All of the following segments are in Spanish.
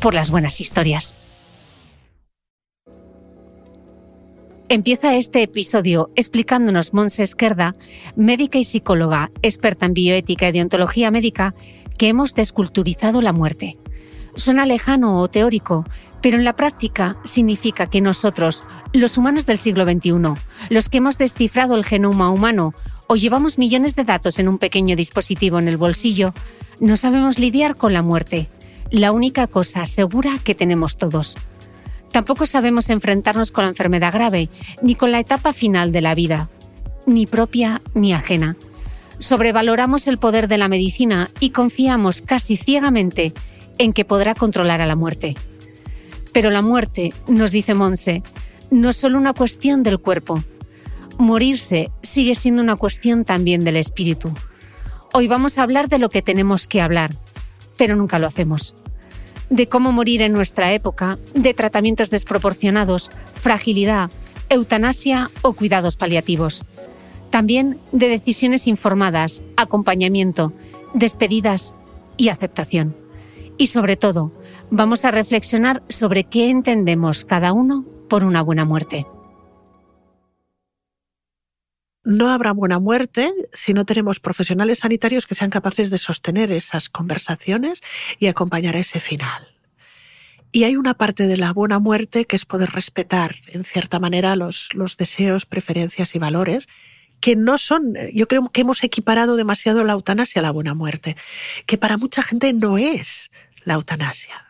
por las buenas historias. Empieza este episodio explicándonos Monse Esquerda, médica y psicóloga, experta en bioética y deontología médica, que hemos desculturizado la muerte. Suena lejano o teórico, pero en la práctica significa que nosotros, los humanos del siglo XXI, los que hemos descifrado el genoma humano o llevamos millones de datos en un pequeño dispositivo en el bolsillo, no sabemos lidiar con la muerte la única cosa segura que tenemos todos. Tampoco sabemos enfrentarnos con la enfermedad grave, ni con la etapa final de la vida, ni propia ni ajena. Sobrevaloramos el poder de la medicina y confiamos casi ciegamente en que podrá controlar a la muerte. Pero la muerte, nos dice Monse, no es solo una cuestión del cuerpo. Morirse sigue siendo una cuestión también del espíritu. Hoy vamos a hablar de lo que tenemos que hablar, pero nunca lo hacemos. De cómo morir en nuestra época, de tratamientos desproporcionados, fragilidad, eutanasia o cuidados paliativos. También de decisiones informadas, acompañamiento, despedidas y aceptación. Y sobre todo, vamos a reflexionar sobre qué entendemos cada uno por una buena muerte no habrá buena muerte si no tenemos profesionales sanitarios que sean capaces de sostener esas conversaciones y acompañar ese final. Y hay una parte de la buena muerte que es poder respetar, en cierta manera, los, los deseos, preferencias y valores que no son, yo creo que hemos equiparado demasiado la eutanasia a la buena muerte, que para mucha gente no es la eutanasia.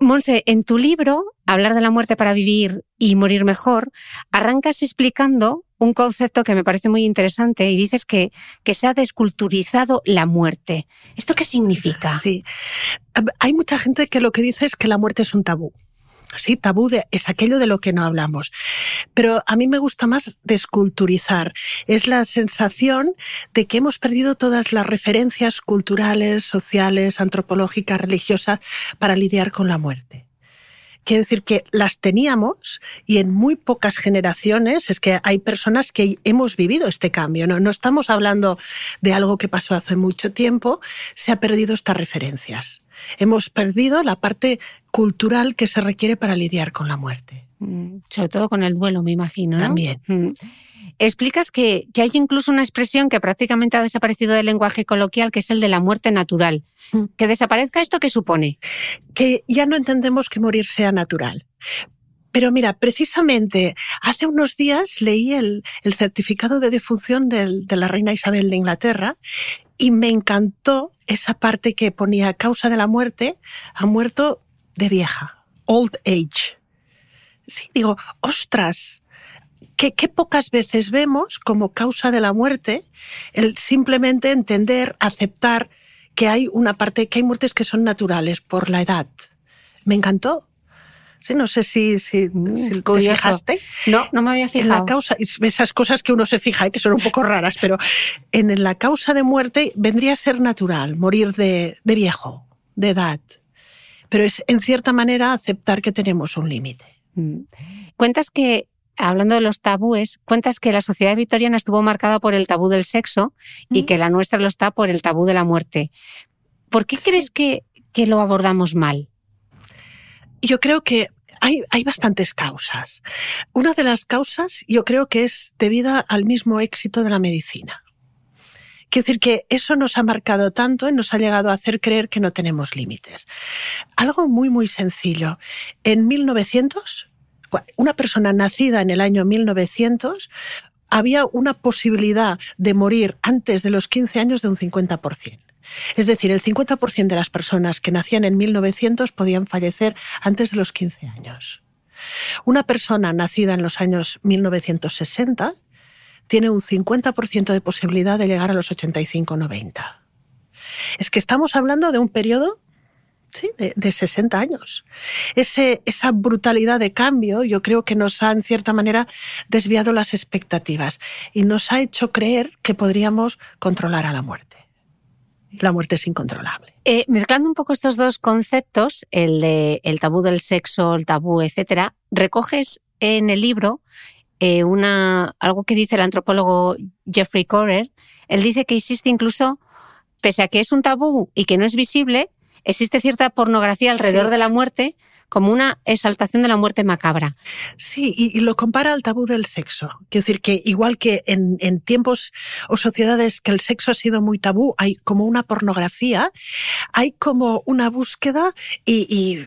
Monse, en tu libro, Hablar de la muerte para vivir y morir mejor, arrancas explicando un concepto que me parece muy interesante y dices que, que se ha desculturizado la muerte. ¿Esto qué significa? Sí. Hay mucha gente que lo que dice es que la muerte es un tabú. Sí, tabú es aquello de lo que no hablamos. Pero a mí me gusta más desculturizar. Es la sensación de que hemos perdido todas las referencias culturales, sociales, antropológicas, religiosas para lidiar con la muerte. Quiero decir que las teníamos y en muy pocas generaciones es que hay personas que hemos vivido este cambio. No, no estamos hablando de algo que pasó hace mucho tiempo, se ha perdido estas referencias. Hemos perdido la parte cultural que se requiere para lidiar con la muerte. Mm, sobre todo con el duelo, me imagino. También. Mm. Explicas que, que, hay incluso una expresión que prácticamente ha desaparecido del lenguaje coloquial, que es el de la muerte natural. Mm. ¿Que desaparezca esto qué supone? Que ya no entendemos que morir sea natural. Pero mira, precisamente hace unos días leí el, el certificado de defunción del, de la reina Isabel de Inglaterra y me encantó esa parte que ponía causa de la muerte, ha muerto de vieja, old age. Sí, digo, ostras, qué pocas veces vemos como causa de la muerte el simplemente entender, aceptar que hay una parte, que hay muertes que son naturales por la edad. Me encantó. Sí, no sé si, si, mm, te fijaste. No, no me había fijado. En la causa, esas cosas que uno se fija y que son un poco raras, pero en la causa de muerte vendría a ser natural, morir de, de viejo, de edad. Pero es en cierta manera aceptar que tenemos un límite. Mm. Cuentas que hablando de los tabúes, cuentas que la sociedad victoriana estuvo marcada por el tabú del sexo y que la nuestra lo está por el tabú de la muerte. ¿Por qué crees que, que, lo abordamos mal? Yo creo que hay, hay bastantes causas. Una de las causas yo creo que es debida al mismo éxito de la medicina. Quiero decir que eso nos ha marcado tanto y nos ha llegado a hacer creer que no tenemos límites. Algo muy, muy sencillo. En 1900, una persona nacida en el año 1900 había una posibilidad de morir antes de los 15 años de un 50%. Es decir, el 50% de las personas que nacían en 1900 podían fallecer antes de los 15 años. Una persona nacida en los años 1960 tiene un 50% de posibilidad de llegar a los 85-90. Es que estamos hablando de un periodo sí, de, 60 años. Esa brutalidad de cambio yo creo que nos ha, en cierta manera, desviado las expectativas y nos ha hecho creer que podríamos controlar a la muerte. La muerte es incontrolable. Eh, mezclando un poco estos dos conceptos, el de el tabú del sexo, el tabú, etcétera, recoges en el libro eh, una, algo que dice el antropólogo Jeffrey Corer. Él dice que existe incluso, pese a que es un tabú y que no es visible, existe cierta pornografía alrededor de la muerte como una exaltación de la muerte macabra. Sí, y, lo compara al tabú del sexo. Quiero decir que igual que en, tiempos o sociedades que el sexo ha sido muy tabú, hay como una pornografía, hay como una búsqueda y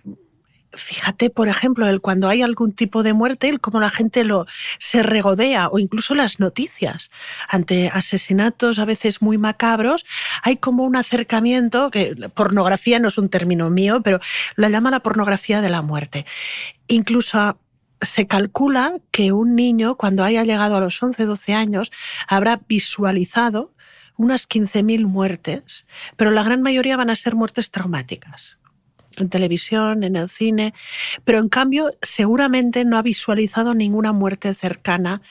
fíjate, por ejemplo, el cuando hay algún tipo de muerte, el cómo la gente lo se regodea o incluso las noticias ante asesinatos a veces muy macabros, hay como un acercamiento que pornografía no es un término mío, pero la llama la pornografía de la muerte. Incluso se calcula que un niño cuando haya llegado a los 11, 12 años habrá visualizado unas 15.000 muertes, pero la gran mayoría van a ser muertes traumáticas en televisión, en el cine, pero en cambio seguramente no ha visualizado ninguna muerte cercana,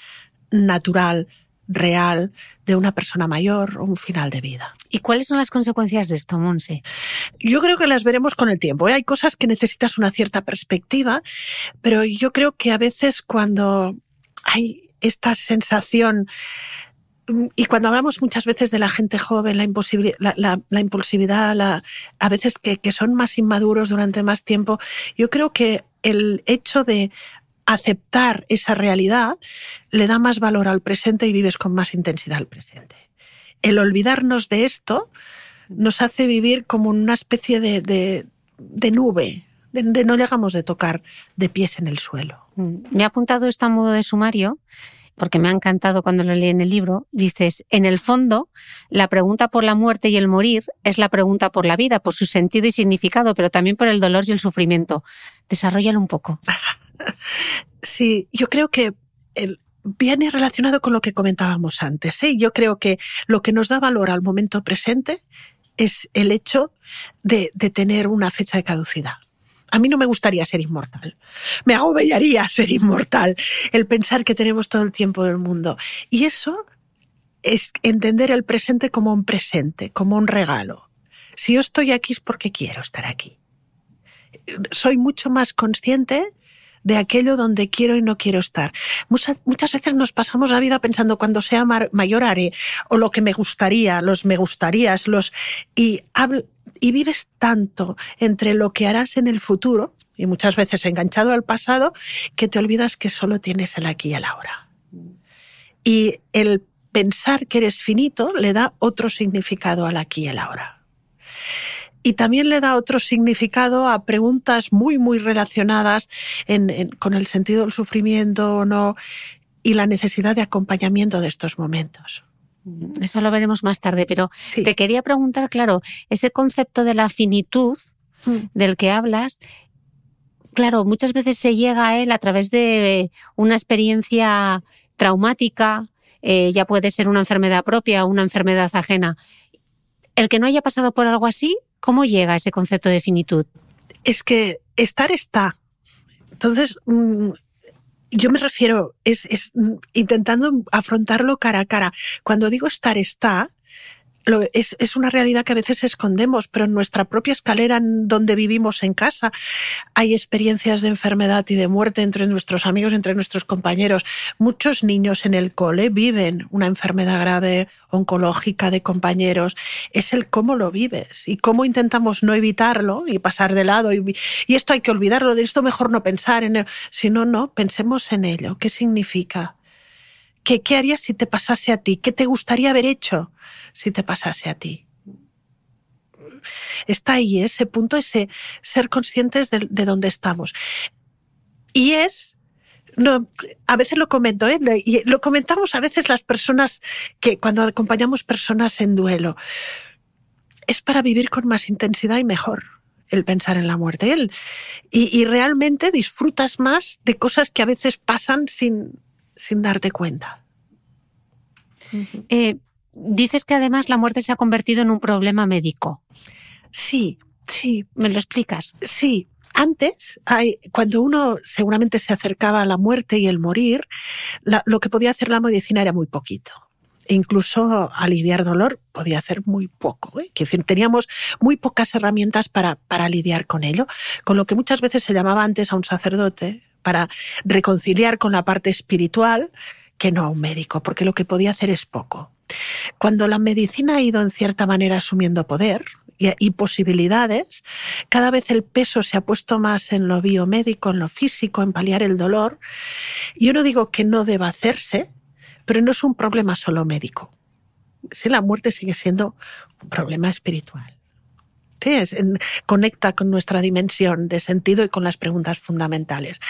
natural, real, de una persona mayor o un final de vida. ¿Y cuáles son las consecuencias de esto, Monse? Yo creo que las veremos con el tiempo. ¿eh? Hay cosas que necesitas una cierta perspectiva, pero yo creo que a veces cuando hay esta sensación y cuando hablamos muchas veces de la gente joven, la, la, impulsividad, a veces que, son más inmaduros durante más tiempo, yo creo que el hecho de aceptar esa realidad le da más valor al presente y vives con más intensidad al presente. El olvidarnos de esto nos hace vivir como una especie de, de, nube, de, no llegamos de tocar de pies en el suelo. Mm. Me ha apuntado esto a modo de sumario porque me ha encantado cuando lo leí en el libro, dices, en el fondo, la pregunta por la muerte y el morir es la pregunta por la vida, por su sentido y significado, pero también por el dolor y el sufrimiento. Desarrollalo un poco. Sí, yo creo que viene relacionado con lo que comentábamos antes. ¿eh? Yo creo que lo que nos da valor al momento presente es el hecho de, de tener una fecha de caducidad. A mí no me gustaría ser inmortal. Me agobiaría ser inmortal el pensar que tenemos todo el tiempo del mundo. Y eso es entender el presente como un presente, como un regalo. Si yo estoy aquí es porque quiero estar aquí. Soy mucho más consciente de aquello donde quiero y no quiero estar. Muchas, veces nos pasamos la vida pensando cuando sea mayor haré, o lo que me gustaría, los me gustarías, los, y, y vives tanto entre lo que harás en el futuro, y muchas veces enganchado al pasado, que te olvidas que solo tienes el aquí y el ahora. Y el pensar que eres finito le da otro significado al aquí y el ahora y también le da otro significado a preguntas muy, muy relacionadas con el sentido del sufrimiento o no y la necesidad de acompañamiento de estos momentos. Mm, eso lo veremos más tarde, pero te quería preguntar, claro, ese concepto de la finitud mm. del que hablas, claro, muchas veces se llega a él a través de una experiencia traumática, eh, ya puede ser una enfermedad propia o una enfermedad ajena. El que no haya pasado por algo así ¿Cómo llega ese concepto de finitud? Es que estar está. Entonces, mm, yo me refiero, es, es, mm, intentando afrontarlo cara a cara. Cuando digo estar está, es, es, una realidad que a veces escondemos, pero en nuestra propia escalera en donde vivimos en casa hay experiencias de enfermedad y de muerte entre nuestros amigos, entre nuestros compañeros. Muchos niños en el cole viven una enfermedad grave oncológica de compañeros. Es el cómo lo vives y cómo intentamos no evitarlo y pasar de lado. Y, y esto hay que olvidarlo, de esto mejor no pensar en ello. Si no, no, pensemos en ello. ¿Qué significa? ¿Qué, ¿Qué harías si te pasase a ti? ¿Qué te gustaría haber hecho si te pasase a ti? Está ahí ese punto, ese ser conscientes de, dónde estamos. Y es no, a veces lo comento, ¿eh? y lo comentamos a veces las personas que cuando acompañamos personas en duelo, es para vivir con más intensidad y mejor el pensar en la muerte. Y realmente disfrutas más de cosas que a veces pasan sin, sin darte cuenta. Eh, dices que además la muerte se ha convertido en un problema médico. Sí, sí. ¿Me lo explicas? Sí. Antes, cuando uno seguramente se acercaba a la muerte y el morir, lo que podía hacer la medicina era muy poquito e incluso aliviar dolor podía hacer muy poco. ¿eh? teníamos muy pocas herramientas para, para lidiar con ello, con lo que muchas veces se llamaba antes a un sacerdote, para reconciliar con la parte espiritual que no a un médico, porque lo que podía hacer es poco. Cuando la medicina ha ido en cierta manera asumiendo poder y, posibilidades, cada vez el peso se ha puesto más en lo biomédico, en lo físico, en paliar el dolor. Yo no digo que no deba hacerse, pero no es un problema solo médico. Si la muerte sigue siendo un problema espiritual conecta con nuestra dimensión de sentido y con las preguntas fundamentales.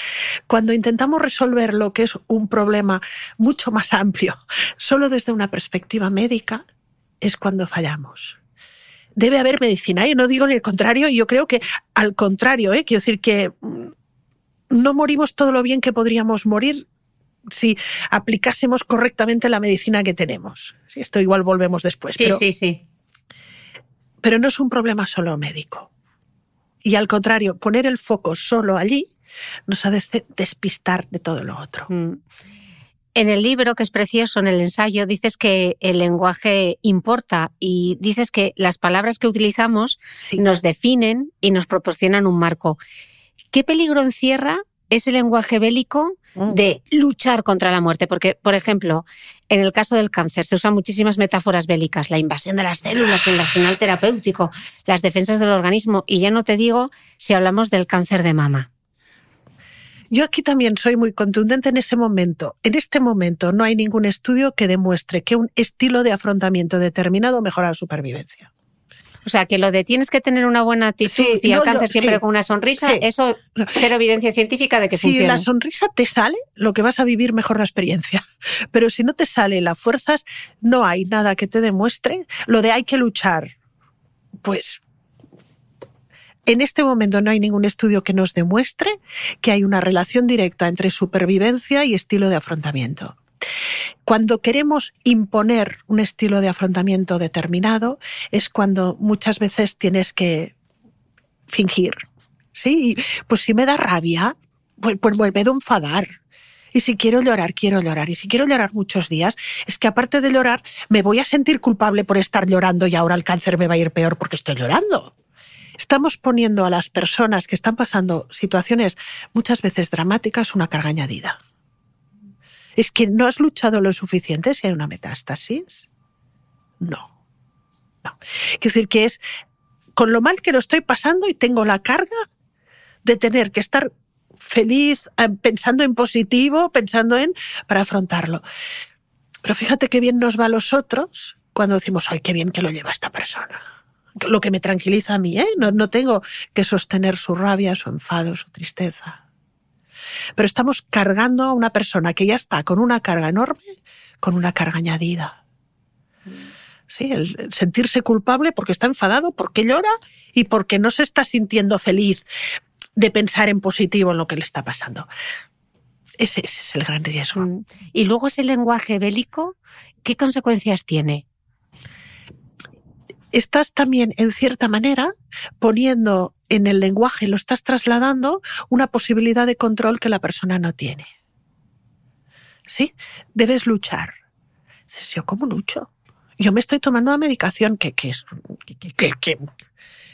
Cuando intentamos resolver lo que es un problema mucho más amplio, solo desde una perspectiva médica, es cuando fallamos debe haber medicina. Y no digo ni el contrario, yo creo que al contrario, ¿eh? quiero decir que mm, no morimos todo lo bien que podríamos morir si aplicásemos correctamente la medicina que tenemos. Esto igual volvemos después. Sí, sí, sí. Pero no es un problema solo médico. Y al contrario, poner el foco solo allí nos ha de despistar de todo lo otro. Mm. En el libro, que es precioso, en el ensayo, dices que el lenguaje importa y dices que las palabras que utilizamos nos definen y nos proporcionan un marco. ¿Qué peligro encierra ese lenguaje bélico mm. de luchar contra la muerte. Porque, por ejemplo, en el caso del cáncer se usan muchísimas metáforas bélicas, la invasión de las células, el arsenal terapéutico, las defensas del organismo, y ya no te digo si hablamos del cáncer de mama. Yo aquí también soy muy contundente en ese momento. En este momento no hay ningún estudio que demuestre que un estilo de afrontamiento determinado mejora la supervivencia. O sea, que lo de tienes que tener una buena actitud y alcanzar siempre con una sonrisa, eso cero evidencia científica de que si la sonrisa te sale, lo que vas a vivir mejor la experiencia. Pero si no te sale las fuerzas, no hay nada que te demuestre. Lo de hay que luchar, pues en este momento no hay ningún estudio que nos demuestre que hay una relación directa entre supervivencia y estilo de afrontamiento. Cuando queremos imponer un estilo de afrontamiento determinado es cuando muchas veces tienes que fingir. Sí, pues si me da rabia, pues, pues me a enfadar. Y si quiero llorar, quiero llorar. Y si quiero llorar muchos días, es que aparte de llorar, me voy a sentir culpable por estar llorando y ahora el cáncer me va a ir peor porque estoy llorando. Estamos poniendo a las personas que están pasando situaciones muchas veces dramáticas una carga añadida. ¿Es que no has luchado lo suficiente si hay una metástasis? No. No. Quiero decir que es con lo mal que lo estoy pasando y tengo la carga de tener que estar feliz, eh, pensando en positivo, pensando en para afrontarlo. Pero fíjate qué bien nos va a los otros cuando decimos, ay, qué bien que lo lleva esta persona. Lo que me tranquiliza a mí, ¿eh? No, no tengo que sostener su rabia, su enfado, su tristeza. Pero estamos cargando a una persona que ya está con una carga enorme, con una carga añadida. Sí, el sentirse culpable porque está enfadado, porque llora y porque no se está sintiendo feliz de pensar en positivo en lo que le está pasando. Ese, es el gran riesgo. Mm. Y luego ese lenguaje bélico, ¿qué consecuencias tiene? Estás también, en cierta manera, poniendo en el lenguaje, lo estás trasladando una posibilidad de control que la persona no tiene. ¿Sí? Debes luchar. ¿yo cómo lucho? Yo me estoy tomando una medicación que, que, que, que,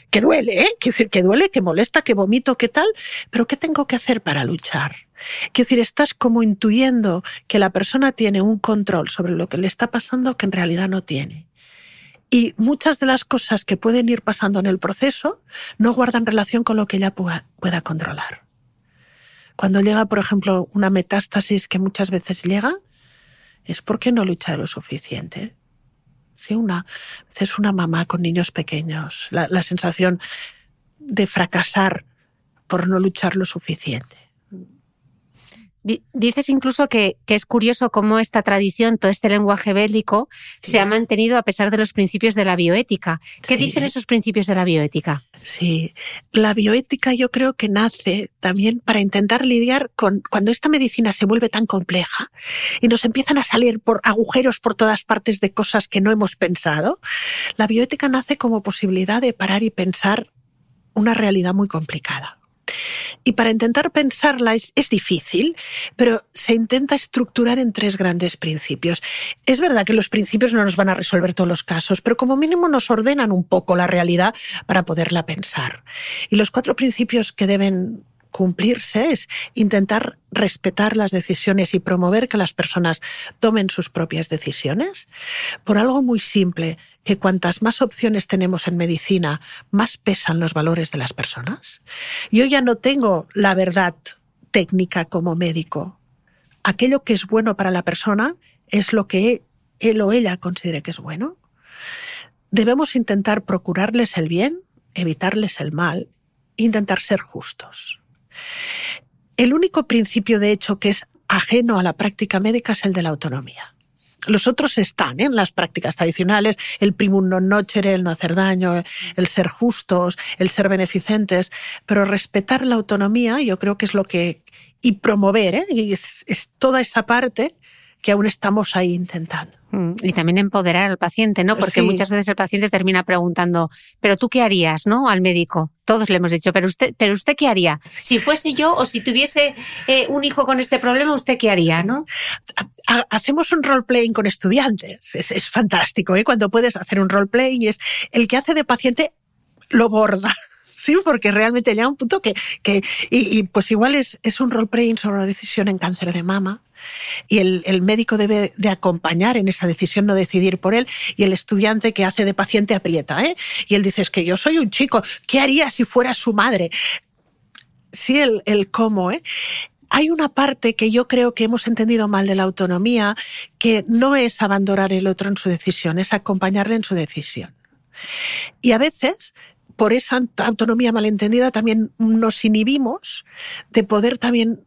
que duele, ¿eh? Quiero decir, que duele, que molesta, que vomito, que tal, pero ¿qué tengo que hacer para luchar? Quiero decir, estás como intuyendo que la persona tiene un control sobre lo que le está pasando que en realidad no tiene. Y muchas de las cosas que pueden ir pasando en el proceso no guardan relación con lo que ella pueda, controlar. Cuando llega, por ejemplo, una metástasis que muchas veces llega, es porque no lucha lo suficiente. Sí, una, es una mamá con niños pequeños, la sensación de fracasar por no luchar lo suficiente. Dices incluso que, es curioso cómo esta tradición, todo este lenguaje bélico, se ha mantenido a pesar de los principios de la bioética. ¿Qué dicen esos principios de la bioética? Sí, la bioética yo creo que nace también para intentar lidiar con cuando esta medicina se vuelve tan compleja y nos empiezan a salir por agujeros por todas partes de cosas que no hemos pensado. La bioética nace como posibilidad de parar y pensar una realidad muy complicada. Y para intentar pensarla es, difícil, pero se intenta estructurar en tres grandes principios. Es verdad que los principios no nos van a resolver todos los casos, pero como mínimo nos ordenan un poco la realidad para poderla pensar. Y los cuatro principios que deben cumplirse es intentar respetar las decisiones y promover que las personas tomen sus propias decisiones por algo muy simple, que cuantas más opciones tenemos en medicina, más pesan los valores de las personas. Yo ya no tengo la verdad técnica como médico. Aquello que es bueno para la persona es lo que él o ella considere que es bueno. Debemos intentar procurarles el bien, evitarles el mal, intentar ser justos. El único principio, de hecho, que es ajeno a la práctica médica es el de la autonomía. Los otros están ¿eh? en las prácticas tradicionales, el primum non nocere, el no hacer daño, el ser justos, el ser beneficentes, pero respetar la autonomía yo creo que es lo que... y promover, ¿eh? y es toda esa parte que aún estamos ahí intentando. Mm, y también empoderar al paciente, ¿no? Porque muchas veces el paciente termina preguntando, ¿pero tú qué harías, no? Al médico. Todos le hemos dicho, ¿pero usted, pero usted qué haría? Si fuese yo o si tuviese eh, un hijo con este problema, ¿usted qué haría, no? Hacemos un role-playing con estudiantes. Es, fantástico, ¿eh? Cuando puedes hacer un role-playing y es el que hace de paciente lo borda. Sí, porque realmente llega un punto que, que y, pues igual es, es un role-playing sobre una decisión en cáncer de mama, y el, médico debe de acompañar en esa decisión, no decidir por él, y el estudiante que hace de paciente aprieta, ¿eh? Y él dice, es que yo soy un chico, ¿qué haría si fuera su madre? Sí, el, el cómo, ¿eh? hay una parte que yo creo que hemos entendido mal de la autonomía, que no es abandonar el otro en su decisión, es acompañarle en su decisión. Y a veces, por esa autonomía malentendida, también nos inhibimos de poder también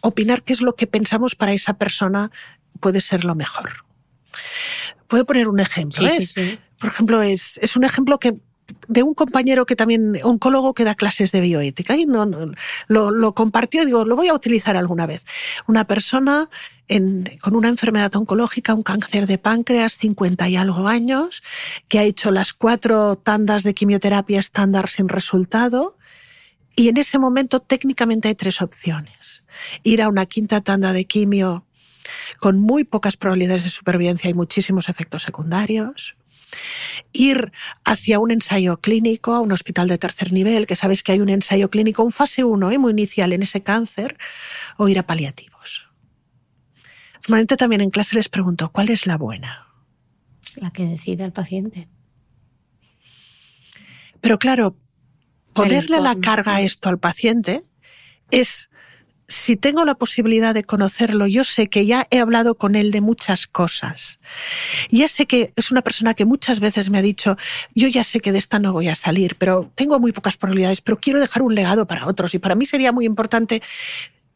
opinar qué es lo que pensamos para esa persona puede ser lo mejor. Puedo poner un ejemplo. Por ejemplo, es, es un ejemplo que de un compañero que también, oncólogo que da clases de bioética, y no, lo, lo, compartió digo, lo voy a utilizar alguna vez. Una persona con una enfermedad oncológica, un cáncer de páncreas, 50 y algo años, que ha hecho las cuatro tandas de quimioterapia estándar sin resultado. Y en ese momento técnicamente hay tres opciones. Ir a una quinta tanda de quimio con muy pocas probabilidades de supervivencia y muchísimos efectos secundarios ir hacia un ensayo clínico, a un hospital de tercer nivel, que sabes que hay un ensayo clínico, un fase 1, ¿eh? muy inicial en ese cáncer, o ir a paliativos. Normalmente también en clase les pregunto, ¿cuál es la buena? La que decide el paciente. Pero claro, ponerle la carga a esto al paciente es si tengo la posibilidad de conocerlo, yo sé que ya he hablado con él de muchas cosas. Ya sé que es una persona que muchas veces me ha dicho, yo ya sé que de esta no voy a salir, pero tengo muy pocas probabilidades, pero quiero dejar un legado para otros y para mí sería muy importante,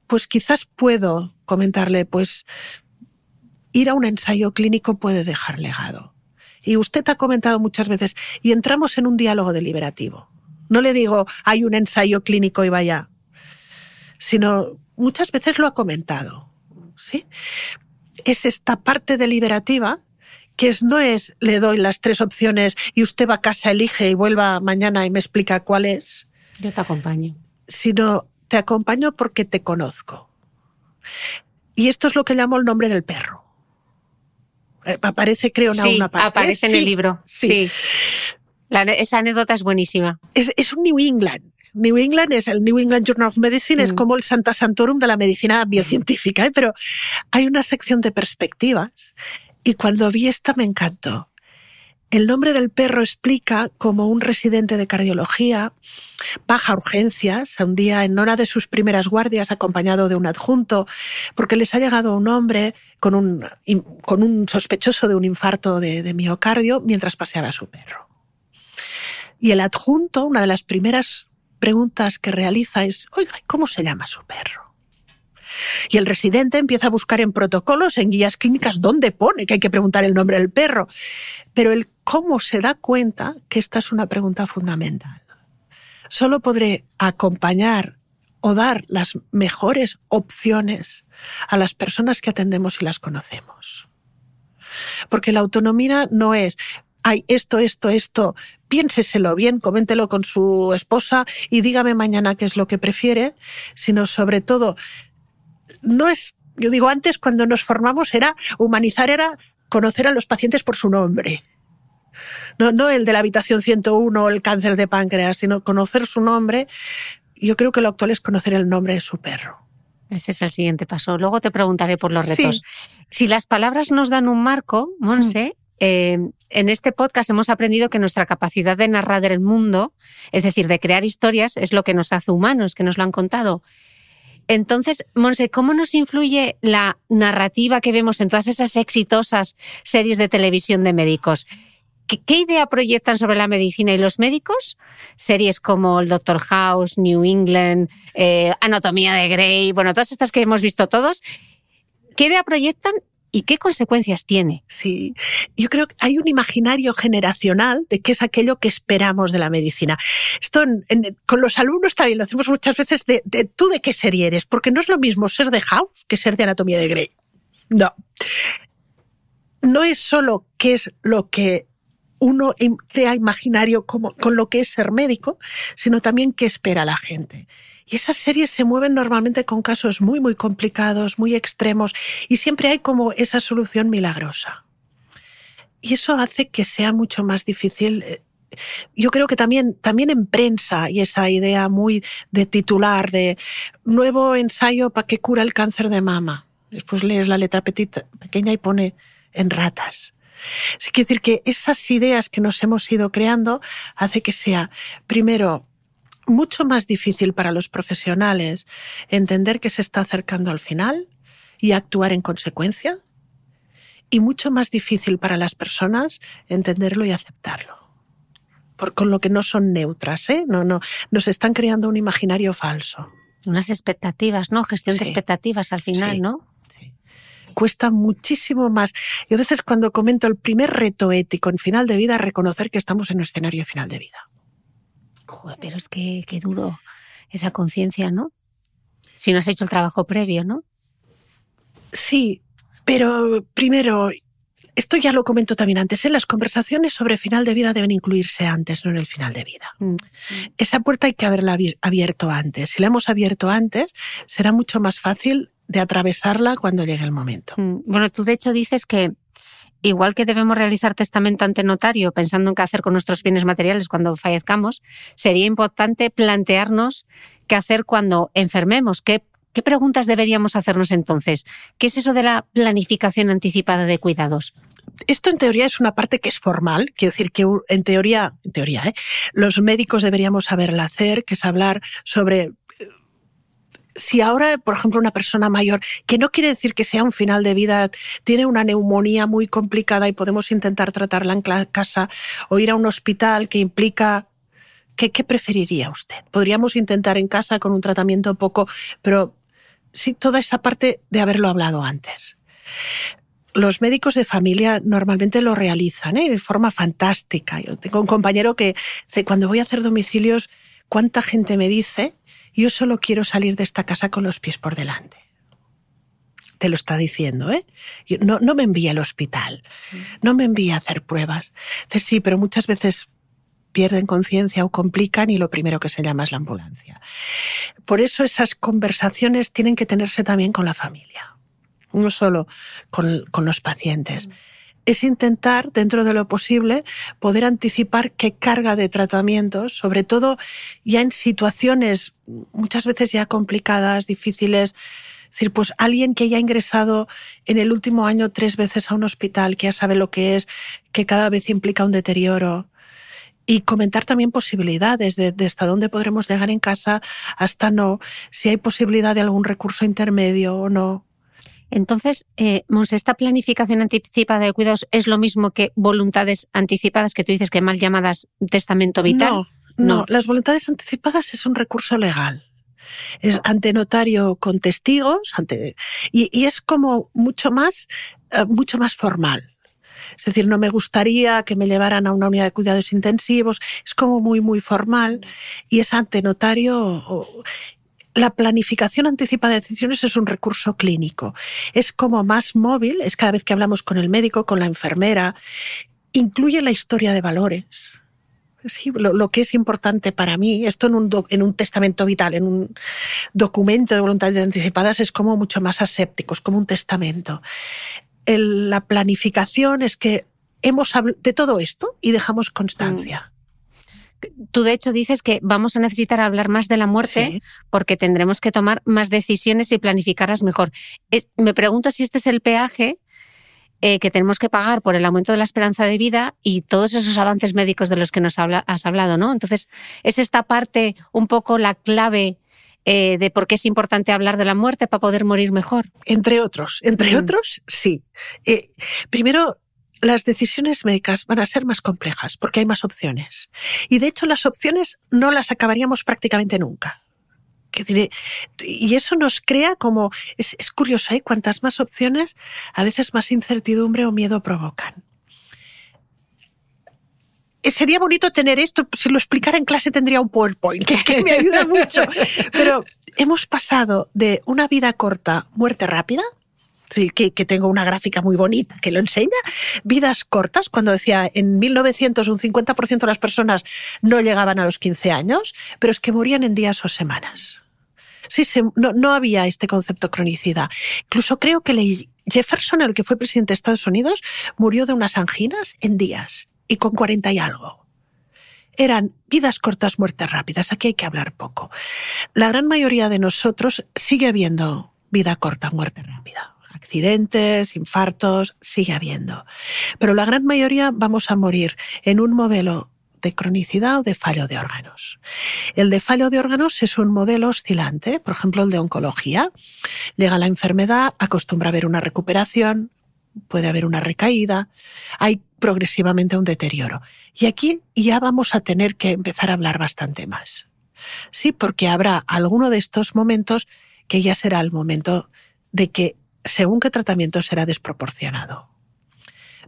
pues quizás puedo comentarle, pues ir a un ensayo clínico puede dejar legado. Y usted ha comentado muchas veces, y entramos en un diálogo deliberativo. No le digo, hay un ensayo clínico y vaya, sino muchas veces lo ha comentado. ¿sí? Es esta parte deliberativa que es, no es le doy las tres opciones y usted va a casa, elige y vuelva mañana y me explica cuál es. Yo te acompaño. Sino te acompaño porque te conozco. Y esto es lo que llamo el nombre del perro. Eh, aparece, creo, en una parte. Aparece en el libro. Sí. esa anécdota es buenísima. Es, es un New England. New England es el New England Journal of Medicine, es mm. como el Santa Santorum de la medicina biocientífica, ¿eh? pero hay una sección de perspectivas y cuando vi esta me encantó. El nombre del perro explica cómo un residente de cardiología baja urgencias un día en hora de sus primeras guardias acompañado de un adjunto porque les ha llegado un hombre con un, con un sospechoso de un infarto de, de miocardio mientras paseaba a su perro. Y el adjunto, una de las primeras preguntas que realiza es, oiga, ¿cómo se llama su perro? Y el residente empieza a buscar en protocolos, en guías clínicas, dónde pone que hay que preguntar el nombre del perro. Pero el cómo se da cuenta que esta es una pregunta fundamental. Solo podré acompañar o dar las mejores opciones a las personas que atendemos y las conocemos. Porque la autonomía no es, hay esto, esto, esto, piénseselo bien, coméntelo con su esposa y dígame mañana qué es lo que prefiere, sino sobre todo, no es, yo digo, antes cuando nos formamos era, humanizar era conocer a los pacientes por su nombre. No, no el de la habitación 101 o el cáncer de páncreas, sino conocer su nombre. Yo creo que lo actual es conocer el nombre de su perro. Ese es el siguiente paso. Luego te preguntaré por los retos. Si las palabras nos dan un marco, Monse, eh, en este podcast hemos aprendido que nuestra capacidad de narrar el mundo, es decir, de crear historias, es lo que nos hace humanos, que nos lo han contado. Entonces, Monse, ¿cómo nos influye la narrativa que vemos en todas esas exitosas series de televisión de médicos? ¿Qué, idea proyectan sobre la medicina y los médicos? Series como el Doctor House, New England, eh, Anatomía de Grey, bueno, todas estas que hemos visto todos. ¿Qué idea proyectan y qué consecuencias tiene. Sí, yo creo que hay un imaginario generacional de qué es aquello que esperamos de la medicina. Esto con los alumnos también lo hacemos muchas veces de, de, tú de qué serie eres, porque no es lo mismo ser de House que ser de Anatomía de Grey. No. No es solo qué es lo que uno crea imaginario como, con lo que es ser médico, sino también qué espera la gente. Y esas series se mueven normalmente con casos muy, muy complicados, muy extremos, y siempre hay como esa solución milagrosa. Y eso hace que sea mucho más difícil. Eh, yo creo que también, también en prensa y esa idea muy de titular de nuevo ensayo para que cura el cáncer de mama. Después lees la letra pequeña y pone en ratas. Es decir que esas ideas que nos hemos ido creando hace que sea, primero, mucho más difícil para los profesionales entender que se está acercando al final y actuar en consecuencia y mucho más difícil para las personas entenderlo y aceptarlo. Por, con lo que no son neutras, ¿eh? No, no, nos están creando un imaginario falso. Unas expectativas, ¿no? Gestión de expectativas al final, ¿no? Sí. Cuesta muchísimo más. Y a veces cuando comento el primer reto ético en final de vida, reconocer que estamos en un escenario de final de vida. Joder, pero es que, qué duro esa conciencia, ¿no? Si no has hecho el trabajo previo, ¿no? Sí, pero primero, esto ya lo comento también antes, ¿eh? las conversaciones sobre final de vida deben incluirse antes, no en el final de vida. Mm. Esa puerta hay que haberla abierto antes. Si la hemos abierto antes, será mucho más fácil de atravesarla cuando llegue el momento. Mm. Bueno, tú de hecho dices que igual que debemos realizar testamento ante notario pensando en qué hacer con nuestros bienes materiales cuando fallezcamos, sería importante plantearnos qué hacer cuando enfermemos, qué ¿Qué preguntas deberíamos hacernos entonces? ¿Qué es eso de la planificación anticipada de cuidados? Esto en teoría es una parte que es formal, quiero decir que en teoría, en teoría, ¿eh? los médicos deberíamos saberla hacer, que es hablar sobre eh, si ahora, por ejemplo, una persona mayor, que no quiere decir que sea un final de vida, tiene una neumonía muy complicada y podemos intentar tratarla en casa o ir a un hospital que implica ¿Qué, ¿Qué, preferiría usted? Podríamos intentar en casa con un tratamiento poco, pero sí, toda esa parte de haberlo hablado antes. Los médicos de familia normalmente lo realizan ¿eh? de forma fantástica. Yo tengo un compañero que cuando voy a hacer domicilios, ¿cuánta gente me dice? Yo solo quiero salir de esta casa con los pies por delante. Te lo está diciendo, ¿eh? No, no me envía al hospital, no me envía a hacer pruebas. Dice, sí, pero muchas veces pierden conciencia o complican y lo primero que se llama es la ambulancia. Por eso esas conversaciones tienen que tenerse también con la familia, no solo con los pacientes. Es intentar, dentro de lo posible, poder anticipar qué carga de tratamientos, sobre todo ya en situaciones muchas veces ya complicadas, difíciles, es decir, pues alguien que ya ha ingresado en el último año tres veces a un hospital, que ya sabe lo que es, que cada vez implica un deterioro, y comentar también posibilidades de, hasta dónde podremos llegar en casa, hasta no, si hay posibilidad de algún recurso intermedio o no. Entonces, eh, esta planificación anticipada de cuidados es lo mismo que voluntades anticipadas, que tú dices que mal llamadas testamento vital. No, no, las voluntades anticipadas es un recurso legal. Es ante notario con testigos, ante, y, y es como mucho más, eh, mucho más formal. Es decir, no me gustaría que me llevaran a una unidad de cuidados intensivos. Es como muy, muy formal y es ante notario. La planificación anticipada de decisiones es un recurso clínico. Es como más móvil, es cada vez que hablamos con el médico, con la enfermera. Incluye la historia de valores. Sí, lo, que es importante para mí, esto en un, un testamento vital, en un documento de voluntades anticipadas, es como mucho más aséptico, es como un testamento la planificación es que hemos hablado de todo esto y dejamos constancia. Tú, de hecho, dices que vamos a necesitar hablar más de la muerte porque tendremos que tomar más decisiones y planificarlas mejor. me pregunto si este es el peaje eh, que tenemos que pagar por el aumento de la esperanza de vida y todos esos avances médicos de los que nos has hablado, ¿no? Entonces, ¿es esta parte un poco la clave eh, de por qué es importante hablar de la muerte para poder morir mejor. Entre otros, entre mm. otros, sí. Eh, primero, las decisiones médicas van a ser más complejas porque hay más opciones. Y de hecho las opciones no las acabaríamos prácticamente nunca. Y eso nos crea como, es, es curioso, ¿eh? cuantas más opciones, a veces más incertidumbre o miedo provocan. Eh, sería bonito tener esto, si lo explicara en clase tendría un PowerPoint, que, me ayuda mucho. Pero hemos pasado de una vida corta, muerte rápida, que, que, tengo una gráfica muy bonita que lo enseña, vidas cortas, cuando decía en 1900 un 50% de las personas no llegaban a los 15 años, pero es que morían en días o semanas. Sí, no, no, había este concepto cronicidad. Incluso creo que Jefferson, el que fue presidente de Estados Unidos, murió de unas anginas en días y con 40 y algo. Eran vidas cortas, muertes rápidas. Aquí hay que hablar poco. La gran mayoría de nosotros sigue habiendo vida corta, muerte rápida. Accidentes, infartos, sigue habiendo. Pero la gran mayoría vamos a morir en un modelo de cronicidad o de fallo de órganos. El de fallo de órganos es un modelo oscilante, por ejemplo el de oncología. Llega la enfermedad, acostumbra a haber una recuperación, puede haber una recaída, hay progresivamente un deterioro. Y aquí ya vamos a tener que empezar a hablar bastante más. Sí, porque habrá alguno de estos momentos que ya será el momento de que según qué tratamiento será desproporcionado.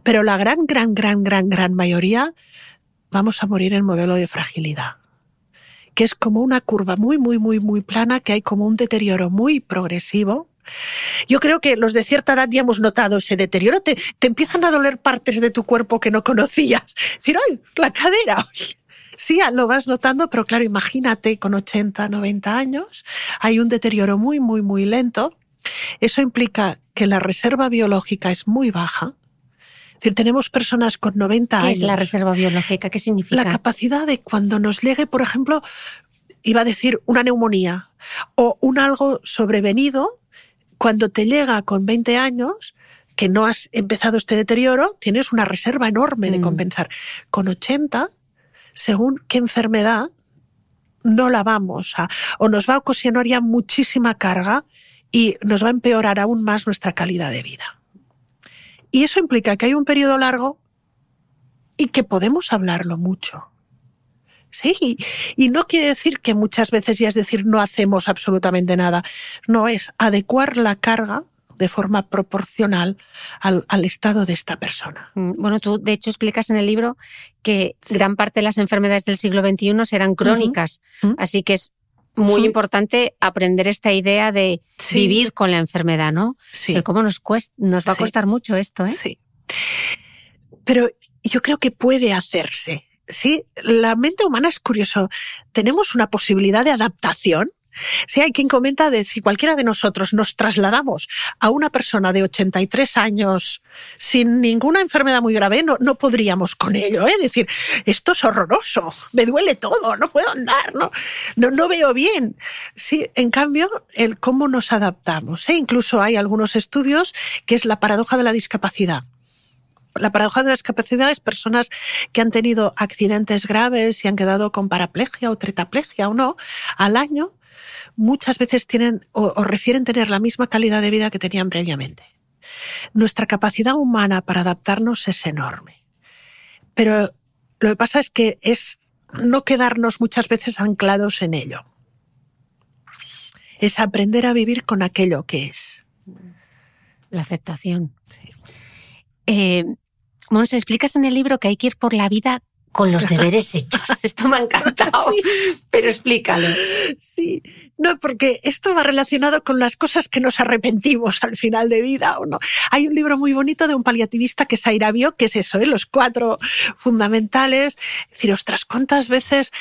Pero la gran, gran, gran, gran, gran mayoría vamos a morir en modelo de fragilidad, que es como una curva muy, muy, muy, muy plana, que hay como un deterioro muy progresivo. Yo creo que los de cierta edad ya hemos notado ese deterioro. Te, empiezan a doler partes de tu cuerpo que no conocías. Decir, ¡ay, la cadera! Sí, lo vas notando, pero claro, imagínate con 80, 90 años, hay un deterioro muy, muy, muy lento. Eso implica que la reserva biológica es muy baja, es decir, tenemos personas con 90 años. ¿Qué es la reserva biológica? ¿Qué significa? La capacidad de cuando nos llegue, por ejemplo, iba a decir una neumonía o un algo sobrevenido, cuando te llega con 20 años, que no has empezado este deterioro, tienes una reserva enorme de mm. compensar. Con 80, según qué enfermedad, no la vamos a, o nos va a ocasionar ya muchísima carga y nos va a empeorar aún más nuestra calidad de vida. Y eso implica que hay un periodo largo y que podemos hablarlo mucho. Sí, y no quiere decir que muchas veces ya es decir no hacemos absolutamente nada. No es adecuar la carga de forma proporcional al, estado de esta persona. Mm, bueno, tú de hecho explicas en el libro que gran parte de las enfermedades del siglo XXI serán crónicas, así que es muy importante aprender esta idea de vivir con la enfermedad, ¿no? Sí. Cómo nos, cuesta, nos va a costar mucho esto, ¿eh? Sí. Pero yo creo que puede hacerse. Sí, la mente humana es curioso. Tenemos una posibilidad de adaptación si hay quien comenta de si cualquiera de nosotros nos trasladamos a una persona de 83 años sin ninguna enfermedad muy grave, no, no podríamos con ello. ¿eh? Decir, esto es horroroso, me duele todo, no puedo andar, no, no, no veo bien. Sí, en cambio, el cómo nos adaptamos. ¿eh? Incluso hay algunos estudios que es la paradoja de la discapacidad. La paradoja de la discapacidad es personas que han tenido accidentes graves y han quedado con paraplegia o tretaplegia o no, al año muchas veces tienen o, refieren tener la misma calidad de vida que tenían previamente. Nuestra capacidad humana para adaptarnos es enorme. Pero lo que pasa es que es no quedarnos muchas veces anclados en ello. Es aprender a vivir con aquello que es. La aceptación. Sí. Eh, explicas en el libro que hay que ir por la vida con los deberes hechos. Esto me ha encantado, pero explícalo. Sí, no, porque esto va relacionado con las cosas que nos arrepentimos al final de vida o no. Hay un libro muy bonito de un paliativista que es Airabio, que es eso, ¿eh? los cuatro fundamentales. Es decir, ostras, ¿cuántas veces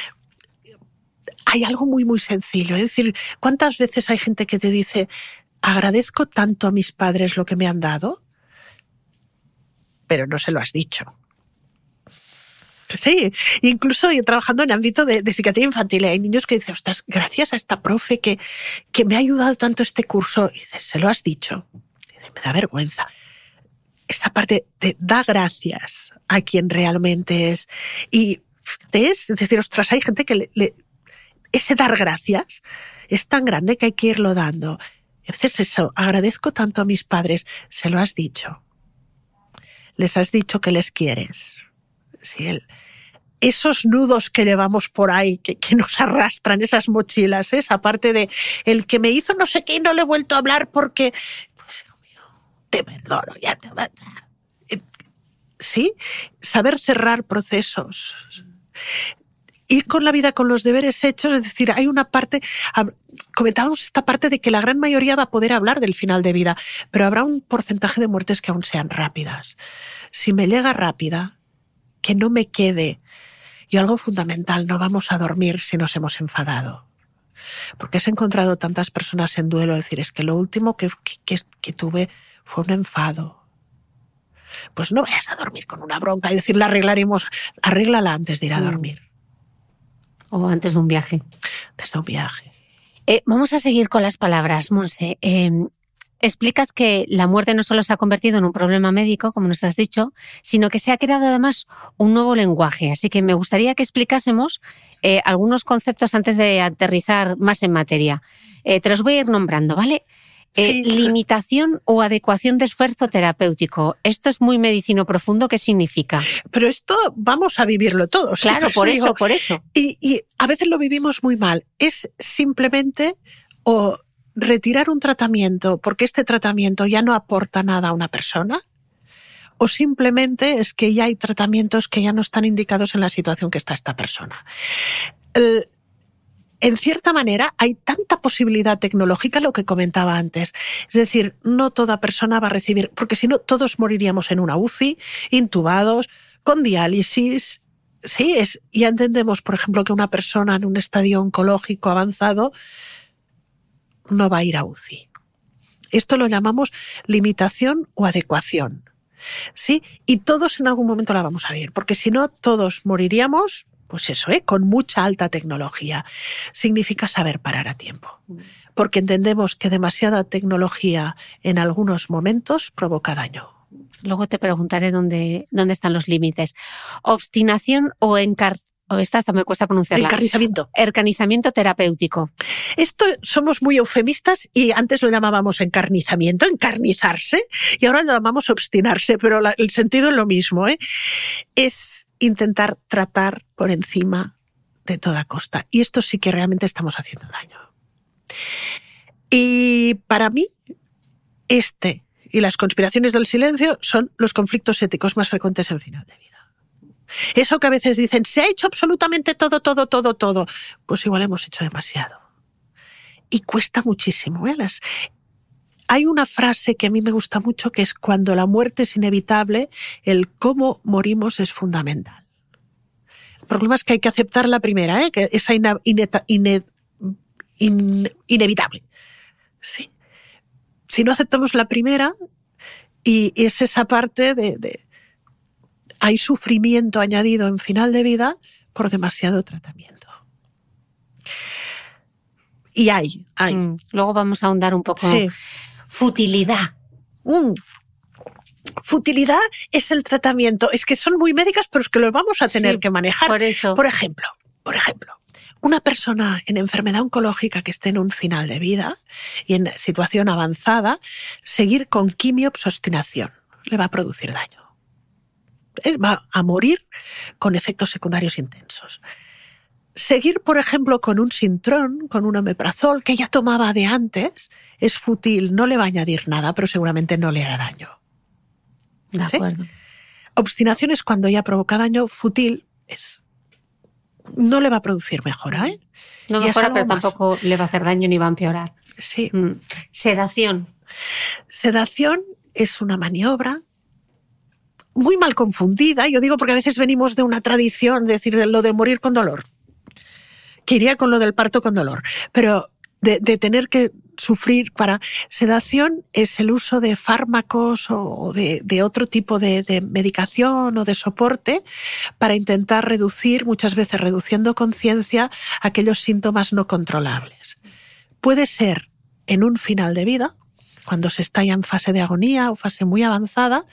hay algo muy, muy sencillo? Es decir, ¿cuántas veces hay gente que te dice, agradezco tanto a mis padres lo que me han dado? Pero no se lo has dicho. Sí, incluso yo trabajando en ámbito de, psiquiatría infantil, hay niños que dicen, ostras, gracias a esta profe que, que me ha ayudado tanto este curso. Y dices, se lo has dicho. me da vergüenza. Esta parte de da gracias a quien realmente es. Y es decir, ostras, hay gente que le, ese dar gracias es tan grande que hay que irlo dando. A veces eso, agradezco tanto a mis padres, se lo has dicho. Les has dicho que les quieres esos nudos que llevamos por ahí, que, nos arrastran, esas mochilas, ¿eh? esa parte de el que me hizo no sé qué y no le he vuelto a hablar porque, pues, te perdono, ya te eh, Sí, saber cerrar procesos. Ir con la vida con los deberes hechos, es decir, hay una parte, comentábamos esta parte de que la gran mayoría va a poder hablar del final de vida, pero habrá un porcentaje de muertes que aún sean rápidas. Si me llega rápida, que no me quede. Y algo fundamental, no vamos a dormir si nos hemos enfadado. Porque has encontrado tantas personas en duelo, decir, es que lo último que, que, tuve fue un enfado. Pues no vayas a dormir con una bronca y decir, la arreglaremos, arréglala antes de ir a mm. dormir. O antes de un viaje. Antes de un viaje. Eh, vamos a seguir con las palabras, Monse. Eh, explicas que la muerte no solo se ha convertido en un problema médico, como nos has dicho, sino que se ha creado además un nuevo lenguaje. Así que me gustaría que explicásemos eh, algunos conceptos antes de aterrizar más en materia. Eh, te los voy a ir nombrando, ¿vale? Eh, limitación o adecuación de esfuerzo terapéutico. Esto es muy medicino profundo. ¿Qué significa? Pero esto vamos a vivirlo todos. Claro, por eso, por eso. Y, y, a veces lo vivimos muy mal. Es simplemente o retirar un tratamiento porque este tratamiento ya no aporta nada a una persona o simplemente es que ya hay tratamientos que ya no están indicados en la situación que está esta persona. en cierta manera, hay tanta posibilidad tecnológica, lo que comentaba antes. Es decir, no toda persona va a recibir, porque si no, todos moriríamos en una UCI, intubados, con diálisis. Sí, es, ya entendemos, por ejemplo, que una persona en un estadio oncológico avanzado no va a ir a UCI. Esto lo llamamos limitación o adecuación. ¿Sí? Y todos en algún momento la vamos a ver, porque si no, todos moriríamos, pues eso, ¿eh? con mucha alta tecnología. Significa saber parar a tiempo. Porque entendemos que demasiada tecnología en algunos momentos provoca daño. Luego te preguntaré dónde, dónde están los límites. Obstinación o encar esta hasta me cuesta pronunciarla. Encarnizamiento. Encarnizamiento terapéutico. Esto somos muy eufemistas y antes lo llamábamos encarnizamiento, encarnizarse, y ahora lo llamamos obstinarse, pero el sentido es lo mismo. ¿eh? Es intentar tratar por encima de toda costa. Y esto sí que realmente estamos haciendo daño. Y para mí, este y las conspiraciones del silencio son los conflictos éticos más frecuentes en final de vida. Eso que a veces dicen, se ha hecho absolutamente todo, todo, todo, todo. Pues igual hemos hecho demasiado. Y cuesta muchísimo. ¿eh? Hay una frase que a mí me gusta mucho que es cuando la muerte es inevitable, el cómo morimos es fundamental. El problema es que hay que aceptar la primera, ¿eh? que esa inevitable. Sí. Si no aceptamos la primera, y es esa parte de, hay sufrimiento añadido en final de vida por demasiado tratamiento. Y hay, hay. Mm, luego vamos a ahondar un poco. Futilidad. Mm. Futilidad es el tratamiento. Es que son muy médicas, pero es que lo vamos a tener que manejar. Por eso. Por ejemplo, por ejemplo, una persona en enfermedad oncológica que esté en un final de vida y en situación avanzada, seguir con quimiopsostinación le va a producir daño va a morir con efectos secundarios intensos. Seguir, por ejemplo, con un sintrón, con un omeprazol que ya tomaba de antes, es fútil, no le va a añadir nada, pero seguramente no le hará daño. De acuerdo. Obstinación es cuando ya provoca daño, fútil es. No le va a producir mejora, ¿eh? No mejora, pero tampoco le va a hacer daño ni va a empeorar. Sí. Mm. Sedación. Sedación es una maniobra muy mal confundida, yo digo porque a veces venimos de una tradición, de decir, lo de morir con dolor, que iría con lo del parto con dolor, pero de, tener que sufrir para sedación es el uso de fármacos o de, otro tipo de, de, medicación o de soporte para intentar reducir, muchas veces reduciendo conciencia, aquellos síntomas no controlables. Puede ser en un final de vida, cuando se está ya en fase de agonía o fase muy avanzada,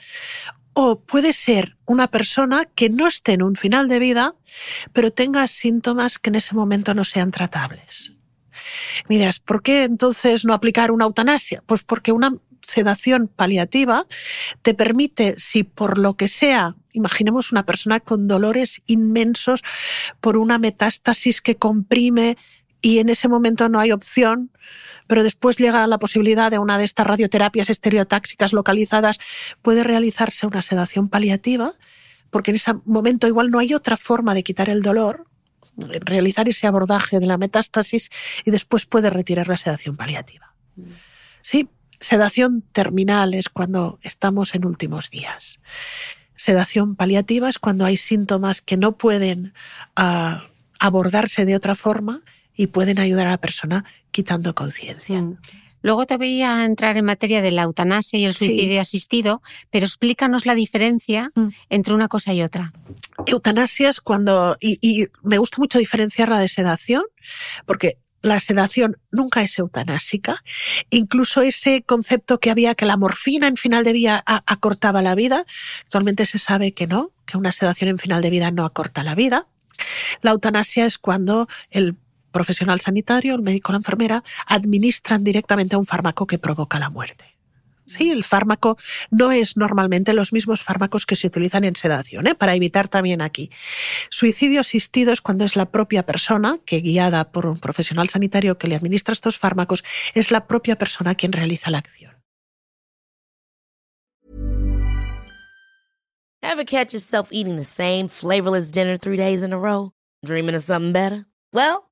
o puede ser una persona que no esté en un final de vida, pero tenga síntomas que en ese momento no sean tratables. Miras, ¿por qué entonces no aplicar una eutanasia? Pues porque una sedación paliativa te permite, si por lo que sea, imaginemos una persona con dolores inmensos por una metástasis que comprime y en ese momento no hay opción, pero después llega la posibilidad de una de estas radioterapias estereotáxicas localizadas, puede realizarse una sedación paliativa, porque en ese momento igual no hay otra forma de quitar el dolor, realizar ese abordaje de la metástasis y después puede retirar la sedación paliativa. Sí, sedación terminal es cuando estamos en últimos días. Sedación paliativa es cuando hay síntomas que no pueden ah, abordarse de otra forma y pueden ayudar a la persona quitando conciencia. Mm. Luego te voy a entrar en materia de la eutanasia y el suicidio asistido, pero explícanos la diferencia mm. entre una cosa y otra. Eutanasia es cuando, y, me gusta mucho diferenciar la de sedación, porque la sedación nunca es eutanásica. Incluso ese concepto que había que la morfina en final de vida acortaba la vida, actualmente se sabe que no, que una sedación en final de vida no acorta la vida. La eutanasia es cuando el profesional sanitario, el médico o la enfermera administran directamente un fármaco que provoca la muerte. Sí, el fármaco no es normalmente los mismos fármacos que se utilizan en sedación, ¿eh? para evitar también aquí. Suicidio asistido es cuando es la propia persona, que guiada por un profesional sanitario que le administra estos fármacos, es la propia persona quien realiza la acción. Ever catch yourself eating the same flavorless dinner three days in? Dreaming of something better? Well,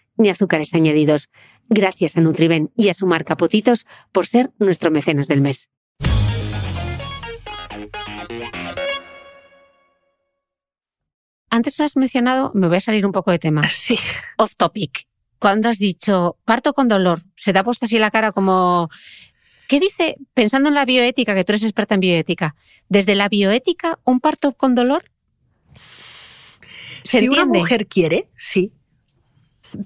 ni azúcares añadidos. Gracias a Nutriben y a su marca Potitos por ser nuestro mecenas del mes. Antes lo has mencionado, me voy a salir un poco de tema. Sí. Off topic. Cuando has dicho parto con dolor, se te ha puesto así la cara como. ¿Qué dice, pensando en la bioética, que tú eres experta en bioética, desde la bioética, un parto con dolor? si una mujer quiere, sí,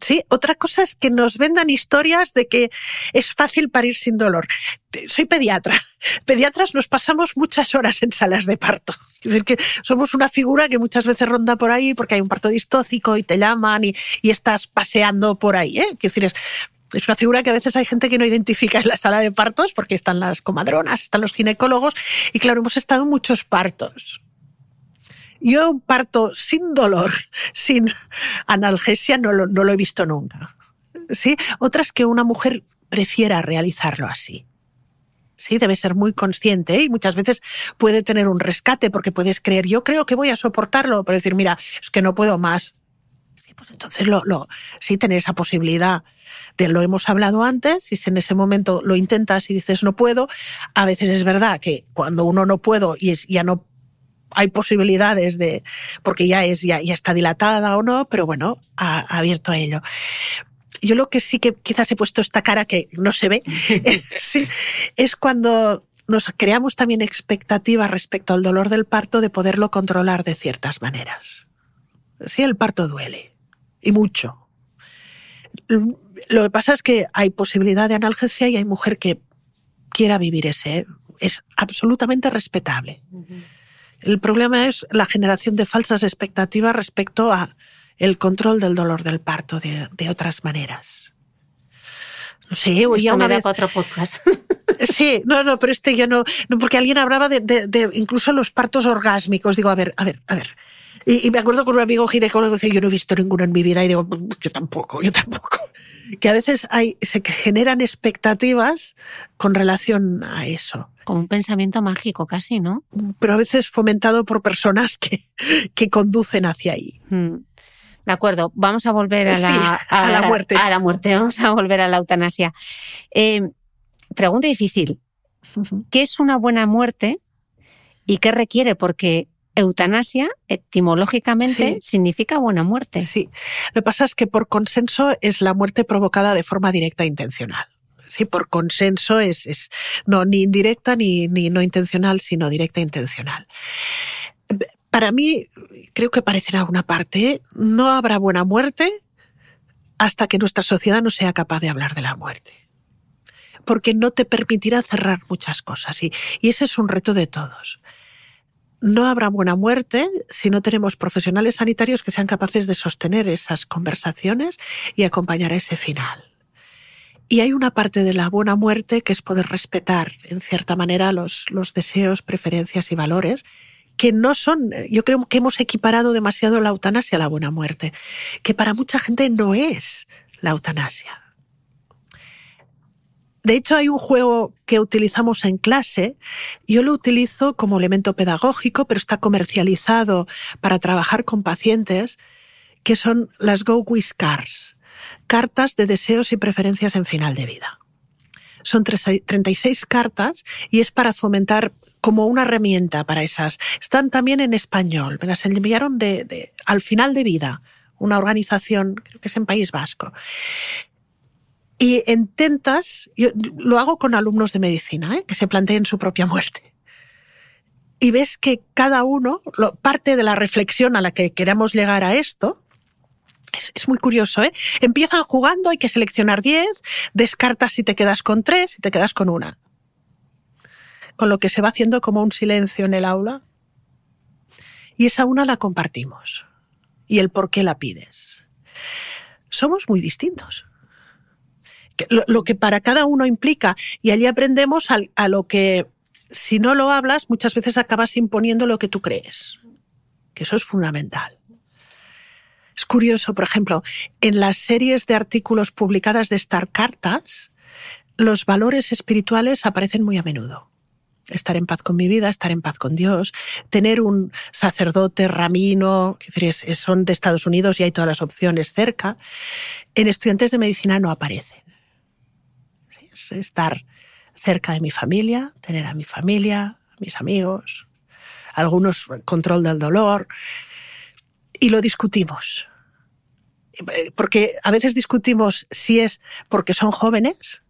Sí, otra cosa es que nos vendan historias de que es fácil parir sin dolor. Soy pediatra. Pediatras nos pasamos muchas horas en salas de parto. Es decir, que somos una figura que muchas veces ronda por ahí porque hay un parto distócico y te llaman y, estás paseando por ahí. ¿eh? decir, es, es una figura que a veces hay gente que no identifica en la sala de partos porque están las comadronas, están los ginecólogos y claro, hemos estado en muchos partos. Yo parto sin dolor, sin analgesia, no lo, no lo he visto nunca. ¿Sí? Otras que una mujer prefiera realizarlo así. Sí, debe ser muy consciente ¿eh? y muchas veces puede tener un rescate porque puedes creer, yo creo que voy a soportarlo, pero decir, mira, es que no puedo más. Sí, pues entonces lo, lo, sí tener esa posibilidad de lo hemos hablado antes, y si en ese momento lo intentas y dices no puedo, a veces es verdad que cuando uno no puedo y es, ya no hay posibilidades de, porque ya es, ya, ya está dilatada o no, pero bueno, ha, abierto a ello. Yo lo que sí que quizás he puesto esta cara que no se ve, sí, es cuando nos creamos también expectativas respecto al dolor del parto de poderlo controlar de ciertas maneras. Sí, el parto duele. Y mucho. Lo que pasa es que hay posibilidad de analgesia y hay mujer que quiera vivir ese. Es absolutamente respetable. El problema es la generación de falsas expectativas respecto a el control del dolor del parto de, otras maneras. No sé, oía una vez... otro podcast. Sí, no, no, pero este yo no, no porque alguien hablaba de, de, incluso los partos orgásmicos. Digo, a ver, a ver, a ver. Y, me acuerdo con un amigo ginecólogo que decía, yo no he visto ninguno en mi vida y digo, yo tampoco, yo tampoco. Que a veces hay, se generan expectativas con relación a eso. Como un pensamiento mágico casi, ¿no? Pero a veces fomentado por personas que, que conducen hacia ahí. Mm. De acuerdo, vamos a volver a la, a, la, muerte. A la muerte, vamos a volver a la eutanasia. Eh, pregunta difícil. ¿Qué es una buena muerte y qué requiere? Porque eutanasia, etimológicamente, significa buena muerte. Sí. Lo que pasa es que por consenso es la muerte provocada de forma directa e intencional. Sí, por consenso es, es no ni indirecta ni, ni no intencional, sino directa e intencional. Para mí, creo que parece en alguna parte, no habrá buena muerte hasta que nuestra sociedad no sea capaz de hablar de la muerte. Porque no te permitirá cerrar muchas cosas y, y ese es un reto de todos no habrá buena muerte si no tenemos profesionales sanitarios que sean capaces de sostener esas conversaciones y acompañar ese final. Y hay una parte de la buena muerte que es poder respetar, en cierta manera, los, los deseos, preferencias y valores que no son, yo creo que hemos equiparado demasiado la eutanasia a la buena muerte, que para mucha gente no es la eutanasia. De hecho, hay un juego que utilizamos en clase. Yo lo utilizo como elemento pedagógico, pero está comercializado para trabajar con pacientes, que son las Go With Cards cartas de deseos y preferencias en final de vida. Son 36 cartas y es para fomentar como una herramienta para esas. Están también en español. Me las enviaron de, al final de vida, una organización, creo que es en País Vasco. Y intentas, yo lo hago con alumnos de medicina, ¿eh? que se planteen su propia muerte. Y ves que cada uno, parte de la reflexión a la que queramos llegar a esto, es, muy curioso, ¿eh? Empiezan jugando, hay que seleccionar 10, descartas si te quedas con 3 y te quedas con una. Con lo que se va haciendo como un silencio en el aula. Y esa una la compartimos. Y el por qué la pides. Somos muy distintos. Lo, que para cada uno implica, y allí aprendemos a lo que, si no lo hablas, muchas veces acabas imponiendo lo que tú crees. Que eso es fundamental. Es curioso, por ejemplo, en las series de artículos publicadas de Star Cartas, los valores espirituales aparecen muy a menudo. Estar en paz con mi vida, estar en paz con Dios, tener un sacerdote ramino, son de Estados Unidos y hay todas las opciones cerca. En estudiantes de medicina no aparecen. Estar cerca de mi familia, tener a mi familia, mis amigos, algunos control del dolor, y lo discutimos. Porque a veces discutimos si es porque son jóvenes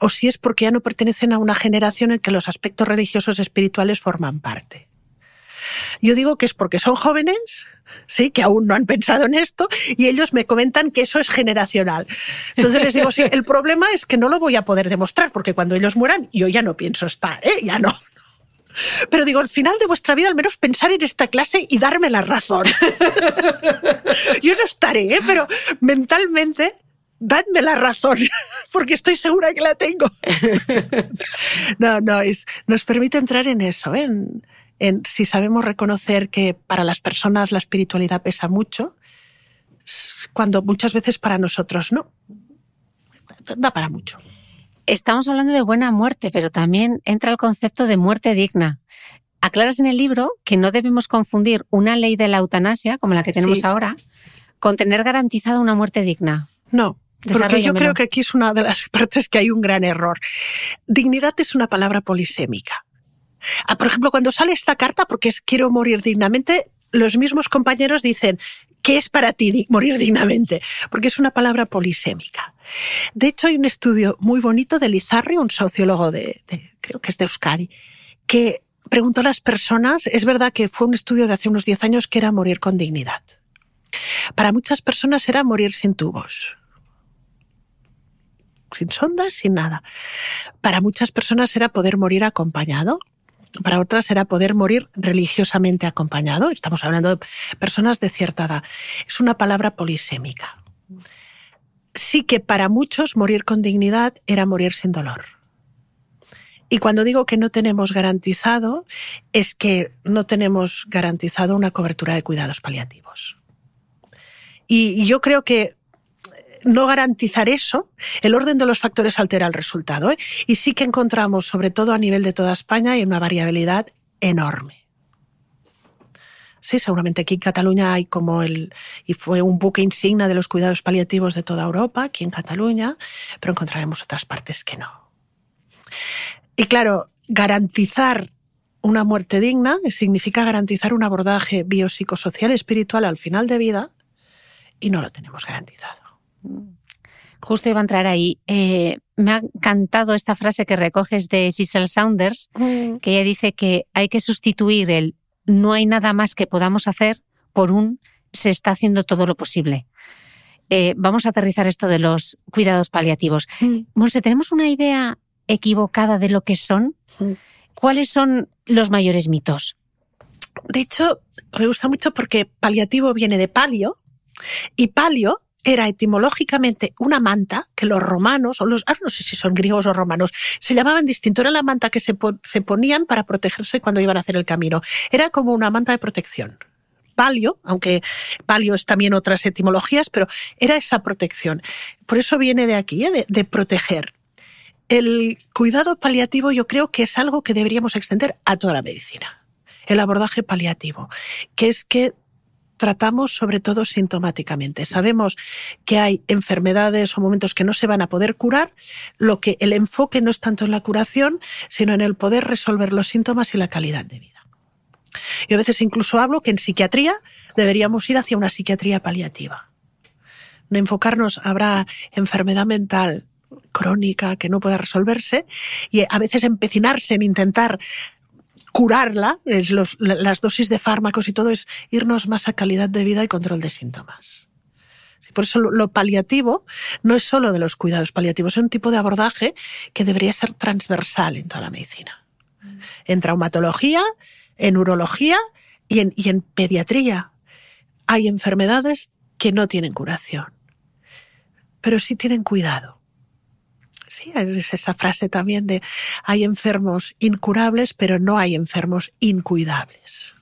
o si es porque ya no pertenecen a una generación en que los aspectos religiosos espirituales forman parte. Yo digo que es porque son jóvenes, sí, que aún no han pensado en esto, y ellos me comentan que eso es generacional. Entonces les digo, sí, el problema es que no lo voy a poder demostrar, porque cuando ellos mueran, yo ya no pienso estar, ¿eh? ya no, pero digo, al final de vuestra vida, al menos pensar en esta clase y darme la razón. Yo no estaré, ¿eh? pero mentalmente dadme la razón, porque estoy segura que la tengo. No, no, es, nos permite entrar en eso, ¿eh? en, en, si sabemos reconocer que para las personas la espiritualidad pesa mucho, cuando muchas veces para nosotros no. Da para mucho estamos hablando de buena muerte, pero también entra el concepto de muerte digna. Aclaras en el libro que no debemos confundir una ley de la eutanasia, como la que tenemos ahora, con tener garantizada una muerte digna. No, porque yo creo que aquí es una de las partes que hay un gran error. Dignidad es una palabra polisémica. Ah, por ejemplo, cuando sale esta carta, porque quiero morir dignamente, los mismos compañeros dicen, ¿qué es para ti morir dignamente? Porque es una palabra polisémica. De hecho, hay un estudio muy bonito de Lizarri, un sociólogo de, creo que es de Euskadi, que preguntó a las personas, es verdad que fue un estudio de hace unos 10 años que era morir con dignidad. Para muchas personas era morir sin tubos, sin sondas, sin nada. Para muchas personas era poder morir acompañado. Para otras era poder morir religiosamente acompañado. Estamos hablando de personas de cierta edad. Es una palabra polisémica sí que para muchos morir con dignidad era morir sin dolor. Y cuando digo que no tenemos garantizado, es que no tenemos garantizado una cobertura de cuidados paliativos. Y yo creo que no garantizar eso, el orden de los factores altera el resultado. ¿eh? Y sí que encontramos, sobre todo a nivel de toda España, hay una variabilidad enorme. Sí, seguramente aquí en Cataluña hay como el, y fue un buque insignia de los cuidados paliativos de toda Europa, aquí en Cataluña, pero encontraremos otras partes que no. Y claro, garantizar una muerte digna significa garantizar un abordaje biopsicosocial espiritual al final de vida y no lo tenemos garantizado. Justo iba a entrar ahí. Eh, me ha encantado esta frase que recoges de Cecil Saunders, Mm. que ella dice que hay que sustituir el no hay nada más que podamos hacer por un se está haciendo todo lo posible. Eh, vamos a aterrizar esto de los cuidados paliativos. Mm. Monse, ¿tenemos una idea equivocada de lo que son? Mm. ¿Cuáles son los mayores mitos? De hecho, me gusta mucho porque paliativo viene de palio y palio era etimológicamente una manta que los romanos, o los, ah, no sé si son griegos o romanos, se llamaban distinto. Era la manta que se, se ponían para protegerse cuando iban a hacer el camino. Era como una manta de protección. Palio, aunque palio es también otras etimologías, pero era esa protección. Por eso viene de aquí, ¿eh? de, de proteger. El cuidado paliativo yo creo que es algo que deberíamos extender a toda la medicina el abordaje paliativo, que es que tratamos sobre todo sintomáticamente. Sabemos que hay enfermedades o momentos que no se van a poder curar, lo que el enfoque no es tanto en la curación, sino en el poder resolver los síntomas y la calidad de vida. Y a veces incluso hablo que en psiquiatría deberíamos ir hacia una psiquiatría paliativa. No enfocarnos, habrá enfermedad mental crónica que no pueda resolverse y a veces empecinarse en intentar curarla, es los- las dosis de fármacos y todo es irnos más a calidad de vida y control de síntomas. Sí, Por eso lo, lo paliativo no es solo de los cuidados paliativos, es un tipo de abordaje que debería ser transversal en toda la medicina. En traumatología, en urología y en, y en pediatría. Hay enfermedades que no tienen curación, pero sí tienen cuidado. Sí, es esa frase también de hay enfermos incurables, pero no hay enfermos incuidables.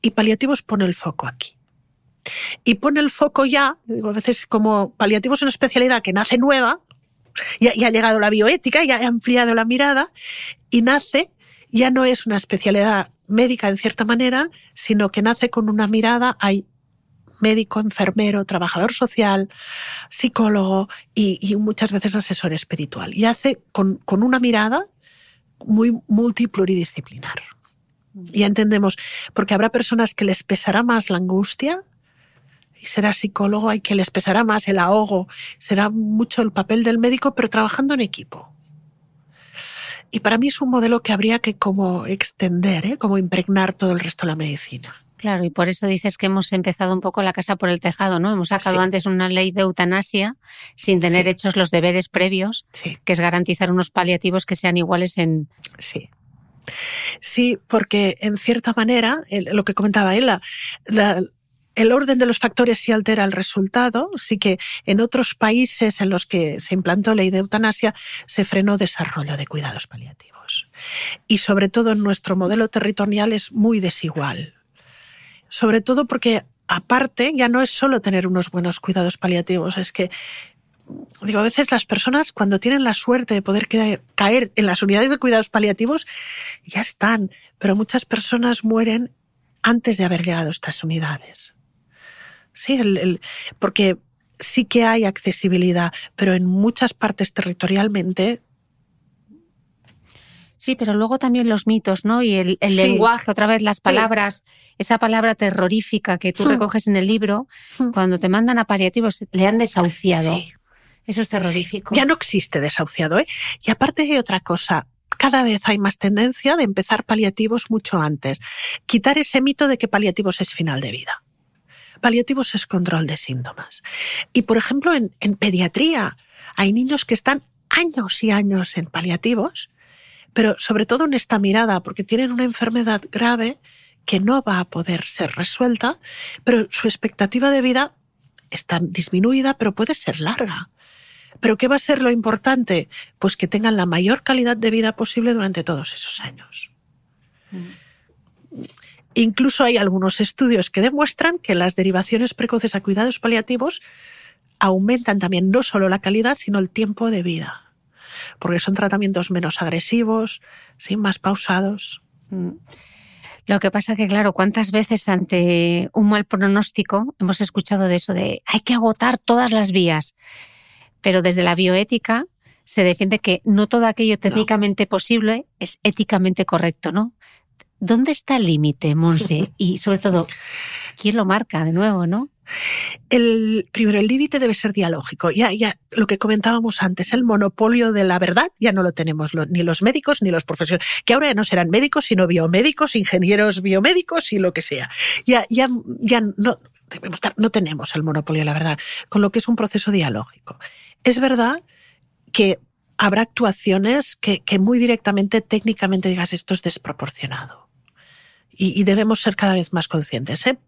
Y paliativos pone el foco aquí. Y pone el foco ya, digo, a veces como paliativos es una especialidad que nace nueva, ya, ya ha llegado la bioética, ya ha ampliado la mirada, y nace, ya no es una especialidad médica en cierta manera, sino que nace con una mirada, hay médico, enfermero, trabajador social, psicólogo y, y muchas veces asesor espiritual. Y hace con, con una mirada muy multipluridisciplinar. Ya entendemos, porque habrá personas que les pesará más la angustia y será psicólogo, hay que les pesará más el ahogo, será mucho el papel del médico, pero trabajando en equipo. Y para mí es un modelo que habría que como extender, ¿eh? como impregnar todo el resto de la medicina. Claro, y por eso dices que hemos empezado un poco la casa por el tejado, ¿no? Hemos sacado Sí. antes una ley de eutanasia sin tener Sí. hechos los deberes previos, Sí. que es garantizar unos paliativos que sean iguales en... Sí. Sí, porque en cierta manera, lo que comentaba él, la- la- el orden de los factores sí altera el resultado, sí que en otros países en los que se implantó ley de eutanasia se frenó desarrollo de cuidados paliativos. Y sobre todo en nuestro modelo territorial es muy desigual. Sobre todo porque aparte ya no es solo tener unos buenos cuidados paliativos, es que digo, a veces las personas cuando tienen la suerte de poder caer, en las unidades de cuidados paliativos, ya están, pero muchas personas mueren antes de haber llegado a estas unidades. Sí, el- porque sí que hay accesibilidad, pero en muchas partes territorialmente Sí, pero luego también los mitos, ¿no? Y el, el Sí. lenguaje, otra vez las palabras, esa palabra terrorífica que tú Hmm. recoges en el libro, Hmm. cuando te mandan a paliativos, le han desahuciado. Sí. Eso es terrorífico. Ya no existe desahuciado, ¿eh? Y aparte hay otra cosa. Cada vez hay más tendencia de empezar paliativos mucho antes. Quitar ese mito de que paliativos es final de vida. Paliativos es control de síntomas. Y, por ejemplo, en, en pediatría hay niños que están años y años en paliativos, pero sobre todo en esta mirada, porque tienen una enfermedad grave que no va a poder ser resuelta, pero su expectativa de vida está disminuida, pero puede ser larga. ¿Pero qué va a ser lo importante? Pues que tengan la mayor calidad de vida posible durante todos esos años. Incluso hay algunos estudios que demuestran que las derivaciones precoces a cuidados paliativos aumentan también no solo la calidad, sino el tiempo de vida. Porque son tratamientos menos agresivos, ¿sí? más pausados. Mm. Lo que pasa que, claro, ¿cuántas veces ante un mal pronóstico hemos escuchado de eso de hay que agotar todas las vías? Pero desde la bioética se defiende que no todo aquello técnicamente posible es éticamente correcto, ¿no? ¿Dónde está el límite, Monse? Y sobre todo, ¿quién lo marca de nuevo, no? El, primero, el límite debe ser dialógico. Ya, ya, lo que comentábamos antes, el monopolio de la verdad ya no lo tenemos ni los médicos ni los profesionales, que ahora ya no serán médicos, sino biomédicos, ingenieros biomédicos y lo que sea. Ya, ya, ya no, no tenemos el monopolio de la verdad, con lo que es un proceso dialógico. Es verdad que habrá actuaciones que, que muy directamente, técnicamente digas esto es desproporcionado. Y, debemos ser cada vez más conscientes. ¿eh?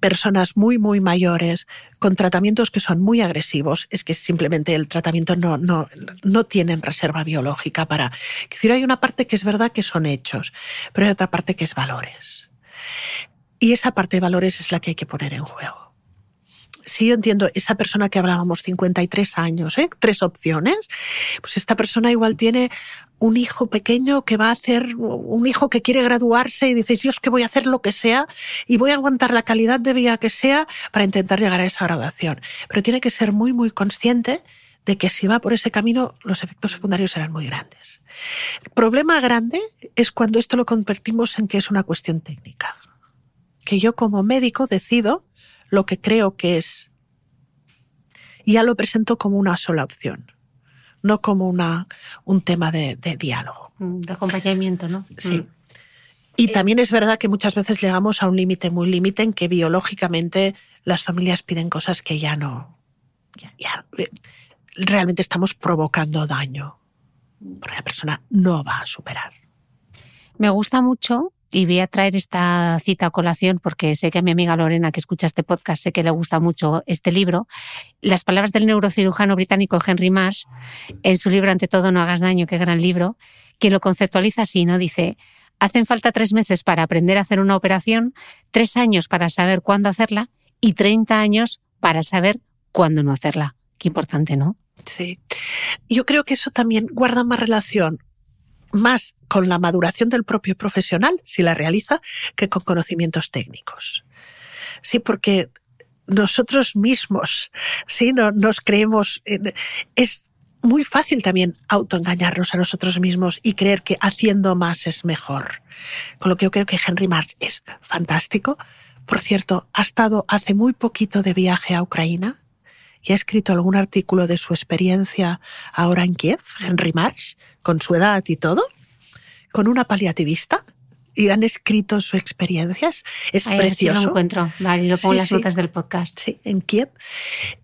personas muy, muy mayores con tratamientos que son muy agresivos, es que simplemente el tratamiento no, no, no tienen reserva biológica para... Es decir, hay una parte que es verdad que son hechos, pero hay otra parte que es valores. Y esa parte de valores es la que hay que poner en juego sí yo entiendo, esa persona que hablábamos, 53 años, ¿eh? tres opciones, pues esta persona igual tiene un hijo pequeño que va a hacer, un hijo que quiere graduarse y dices, Dios, que voy a hacer lo que sea y voy a aguantar la calidad de vida que sea para intentar llegar a esa graduación. Pero tiene que ser muy, muy consciente de que si va por ese camino, los efectos secundarios serán muy grandes. El problema grande es cuando esto lo convertimos en que es una cuestión técnica. Que yo como médico decido lo que creo que es. Ya lo presento como una sola opción, no como una, un tema de, diálogo. Mm, de acompañamiento, ¿no? Sí. Mm. Y también es verdad que muchas veces llegamos a un límite muy límite en que biológicamente las familias piden cosas que ya no. Ya, eh, realmente estamos provocando daño. Porque la persona no va a superar. Me gusta mucho y voy a traer esta cita a colación porque sé que a mi amiga Lorena, que escucha este podcast, sé que le gusta mucho este libro. Las palabras del neurocirujano británico Henry Marsh, en su libro Ante todo no hagas daño, qué gran libro, que lo conceptualiza así, ¿no? Dice, hacen falta tres meses para aprender a hacer una operación, tres años para saber cuándo hacerla y 30 años para saber cuándo no hacerla. Qué importante, ¿no? Sí. Yo creo que eso también guarda más relación más con la maduración del propio profesional, si la realiza, que con conocimientos técnicos. Sí, porque nosotros mismos, sí, no, nos creemos, es muy fácil también autoengañarnos a nosotros mismos y creer que haciendo más es mejor. Con lo que yo creo que Henry Marsh es fantástico. Por cierto, ha estado hace muy poquito de viaje a Ucrania y ha escrito algún artículo de su experiencia ahora en Kiev, Henry Marsh, con su edad y todo, con una paliativista y han escrito su experiencia. Es precioso. lo encuentro. Vale, lo pongo en las notas del podcast. Sí, en Kiev.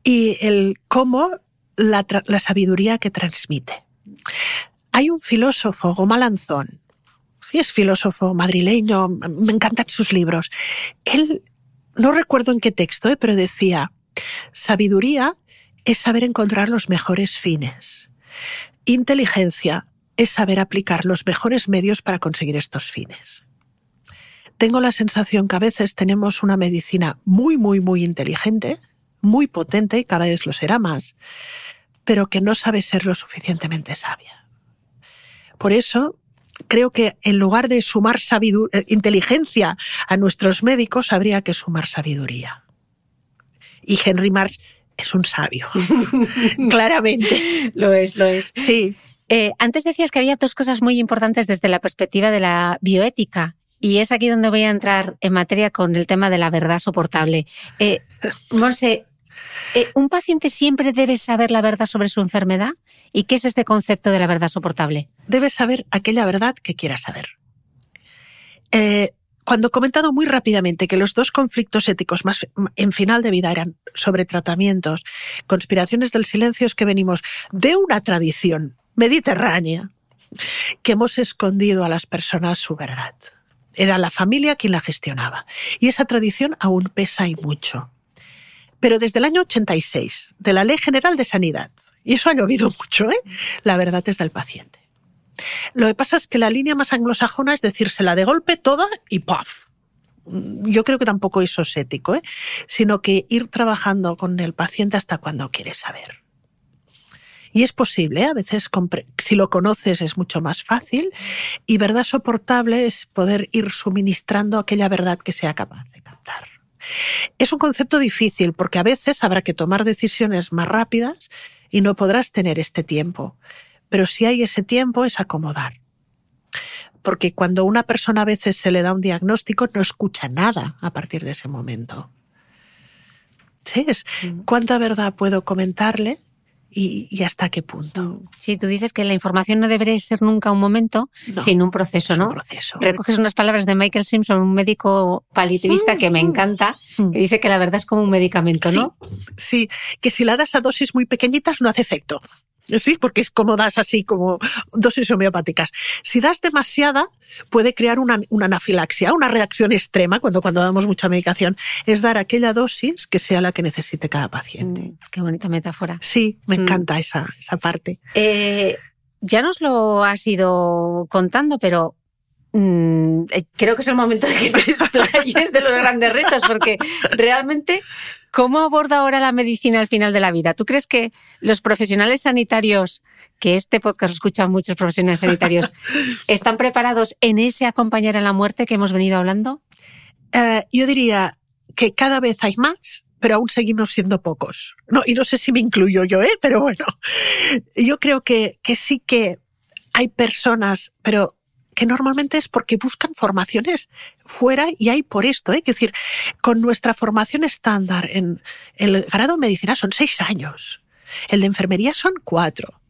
Y el cómo la, la sabiduría que transmite. Hay un filósofo, Gomalanzón, sí es filósofo madrileño, me encantan sus libros. Él, no recuerdo en qué texto, eh, pero decía, sabiduría es saber encontrar los mejores fines. Inteligencia es saber aplicar los mejores medios para conseguir estos fines. Tengo la sensación que a veces tenemos una medicina muy, muy, muy inteligente, muy potente y cada vez lo será más, pero que no sabe ser lo suficientemente sabia. Por eso, creo que en lugar de sumar eh, inteligencia a nuestros médicos, habría que sumar sabiduría. Y Henry Marsh es un sabio, claramente. Lo es, lo es. Sí. Eh, antes decías que había dos cosas muy importantes desde la perspectiva de la bioética. Y es aquí donde voy a entrar en materia con el tema de la verdad soportable. Eh, Monse, eh, ¿un paciente siempre debe saber la verdad sobre su enfermedad? ¿Y qué es este concepto de la verdad soportable? Debe saber aquella verdad que quiera saber. Eh, cuando he comentado muy rápidamente que los dos conflictos éticos más en final de vida eran sobre tratamientos, conspiraciones del silencio, es que venimos de una tradición mediterránea que hemos escondido a las personas su verdad. Era la familia quien la gestionaba. Y esa tradición aún pesa y mucho. Pero desde el año 86, de la Ley General de Sanidad, y eso ha llovido mucho, ¿eh? la verdad es del paciente. Lo que pasa es que la línea más anglosajona es decírsela de golpe toda y ¡paf! Yo creo que tampoco eso es ético, ¿eh? sino que ir trabajando con el paciente hasta cuando quiere saber. Y es posible, ¿eh? a veces si lo conoces es mucho más fácil y verdad soportable es poder ir suministrando aquella verdad que sea capaz de captar. Es un concepto difícil porque a veces habrá que tomar decisiones más rápidas y no podrás tener este tiempo pero si hay ese tiempo es acomodar. porque cuando una persona a veces se le da un diagnóstico no escucha nada a partir de ese momento. ¿Sí? Es, Mm. ¿Cuánta verdad puedo comentarle y, y hasta qué punto? Sí, tú dices que la información no debería ser nunca un momento, No, sino un proceso, es ¿no? un proceso. Recoges unas palabras de Michael Simpson, un médico paliativista que me encanta, que dice que la verdad es como un medicamento, ¿no? Sí, que si la das a dosis muy pequeñitas no hace efecto. Sí, porque es como das así, como dosis homeopáticas. Si das demasiada, puede crear una, una anafilaxia, una reacción extrema cuando, cuando damos mucha medicación. Es dar aquella dosis que sea la que necesite cada paciente. Mm, Qué bonita metáfora. Sí, me Mm. encanta esa, esa parte. Eh, ya nos lo has ido contando, pero mm, eh, creo que es el momento de que te explayes de los grandes retos, porque realmente, ¿cómo aborda ahora la medicina al final de la vida? ¿Tú crees que los profesionales sanitarios, que este podcast escuchan muchos profesionales sanitarios, están preparados en ese acompañar a la muerte que hemos venido hablando? Eh, yo diría que cada vez hay más, pero aún seguimos siendo pocos. No, y no sé si me incluyo yo, ¿eh? pero bueno, yo creo que, que sí que hay personas, pero que normalmente es porque buscan formaciones fuera y hay por esto. ¿eh? Es decir, con nuestra formación estándar en el grado de medicina son seis años, el de enfermería son cuatro.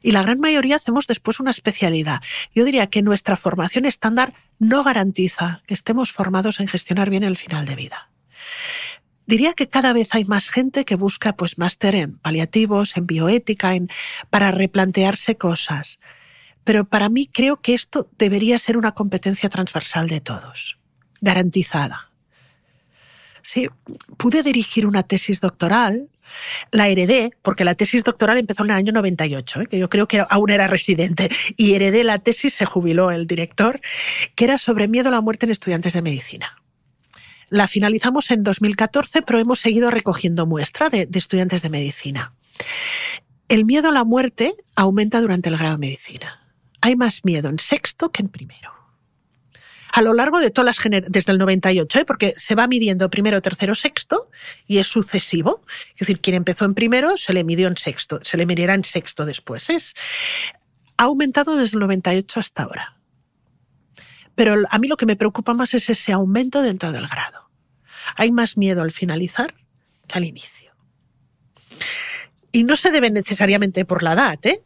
Y la gran mayoría hacemos después una especialidad. Yo diría que nuestra formación estándar no garantiza que estemos formados en gestionar bien el final de vida. Diría que cada vez hay más gente que busca pues máster en paliativos, en bioética, en, para replantearse cosas. Pero para mí creo que esto debería ser una competencia transversal de todos, garantizada. Sí, pude dirigir una tesis doctoral, la heredé, porque la tesis doctoral empezó en el año 98, ¿eh? que yo creo que aún era residente, y heredé la tesis, se jubiló el director, que era sobre miedo a la muerte en estudiantes de medicina. La finalizamos en 2014, pero hemos seguido recogiendo muestra de, de estudiantes de medicina. El miedo a la muerte aumenta durante el grado de medicina. Hay más miedo en sexto que en primero. A lo largo de todas las generaciones, desde el 98, ¿eh? porque se va midiendo primero, tercero, sexto y es sucesivo. Es decir, quien empezó en primero se le midió en sexto, se le medirá en sexto después. Es, ha aumentado desde el 98 hasta ahora. Pero a mí lo que me preocupa más es ese aumento dentro del grado. Hay más miedo al finalizar que al inicio. Y no se debe necesariamente por la edad, ¿eh?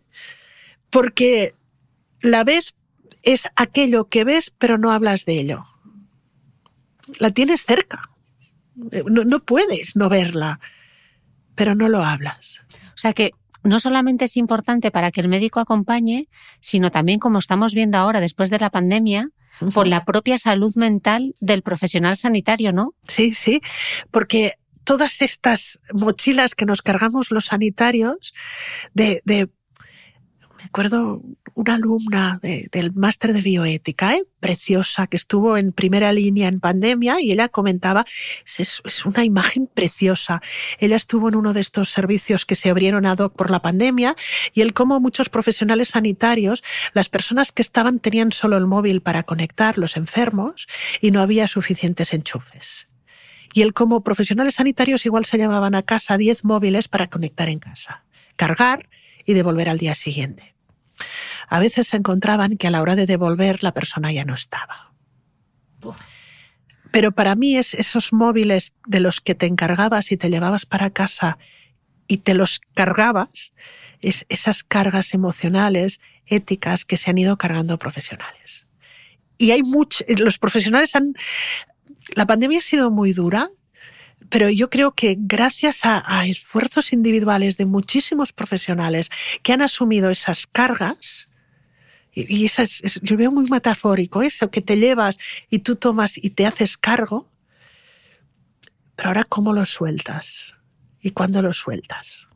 porque la ves es aquello que ves pero no hablas de ello. La tienes cerca. No, no, puedes no verla, pero no lo hablas. O sea que no solamente es importante para que el médico acompañe, sino también, como estamos viendo ahora después de la pandemia, uh -huh. por la propia salud mental del profesional sanitario, ¿no? Sí, sí, porque todas estas mochilas que nos cargamos los sanitarios de, de me acuerdo una alumna de, del máster de bioética, ¿eh? preciosa, que estuvo en primera línea en pandemia y ella comentaba, es, una imagen preciosa. Ella estuvo en uno de estos servicios que se abrieron ad hoc por la pandemia y él, como muchos profesionales sanitarios, las personas que estaban tenían solo el móvil para conectar los enfermos y no había suficientes enchufes. Y él, como profesionales sanitarios, igual se llevaban a casa 10 móviles para conectar en casa, cargar y devolver al día siguiente. A veces se encontraban que a la hora de devolver la persona ya no estaba. Pero para mí es esos móviles de los que te encargabas y te llevabas para casa y te los cargabas, es esas cargas emocionales, éticas que se han ido cargando profesionales. Y hay muchos, los profesionales han, la pandemia ha sido muy dura, pero yo creo que gracias a, esfuerzos individuales de muchísimos profesionales que han asumido esas cargas, y, esas, es, veo muy metafórico eso, que te llevas y tú tomas y te haces cargo, pero ahora cómo lo sueltas y cuándo lo sueltas.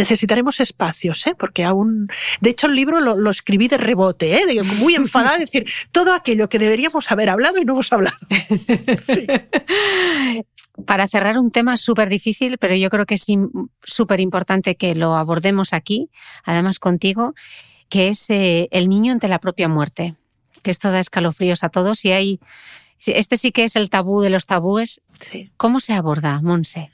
Necesitaremos espacios, ¿eh? porque aún. De hecho, el libro lo, lo escribí de rebote, ¿eh? muy enfadada, es decir, todo aquello que deberíamos haber hablado y no hemos hablado. Sí. Para cerrar un tema súper difícil, pero yo creo que es súper importante que lo abordemos aquí, además contigo, que es eh, el niño ante la propia muerte. Que esto da escalofríos a todos y hay. Este sí que es el tabú de los tabúes. Sí. ¿Cómo se aborda, Monse?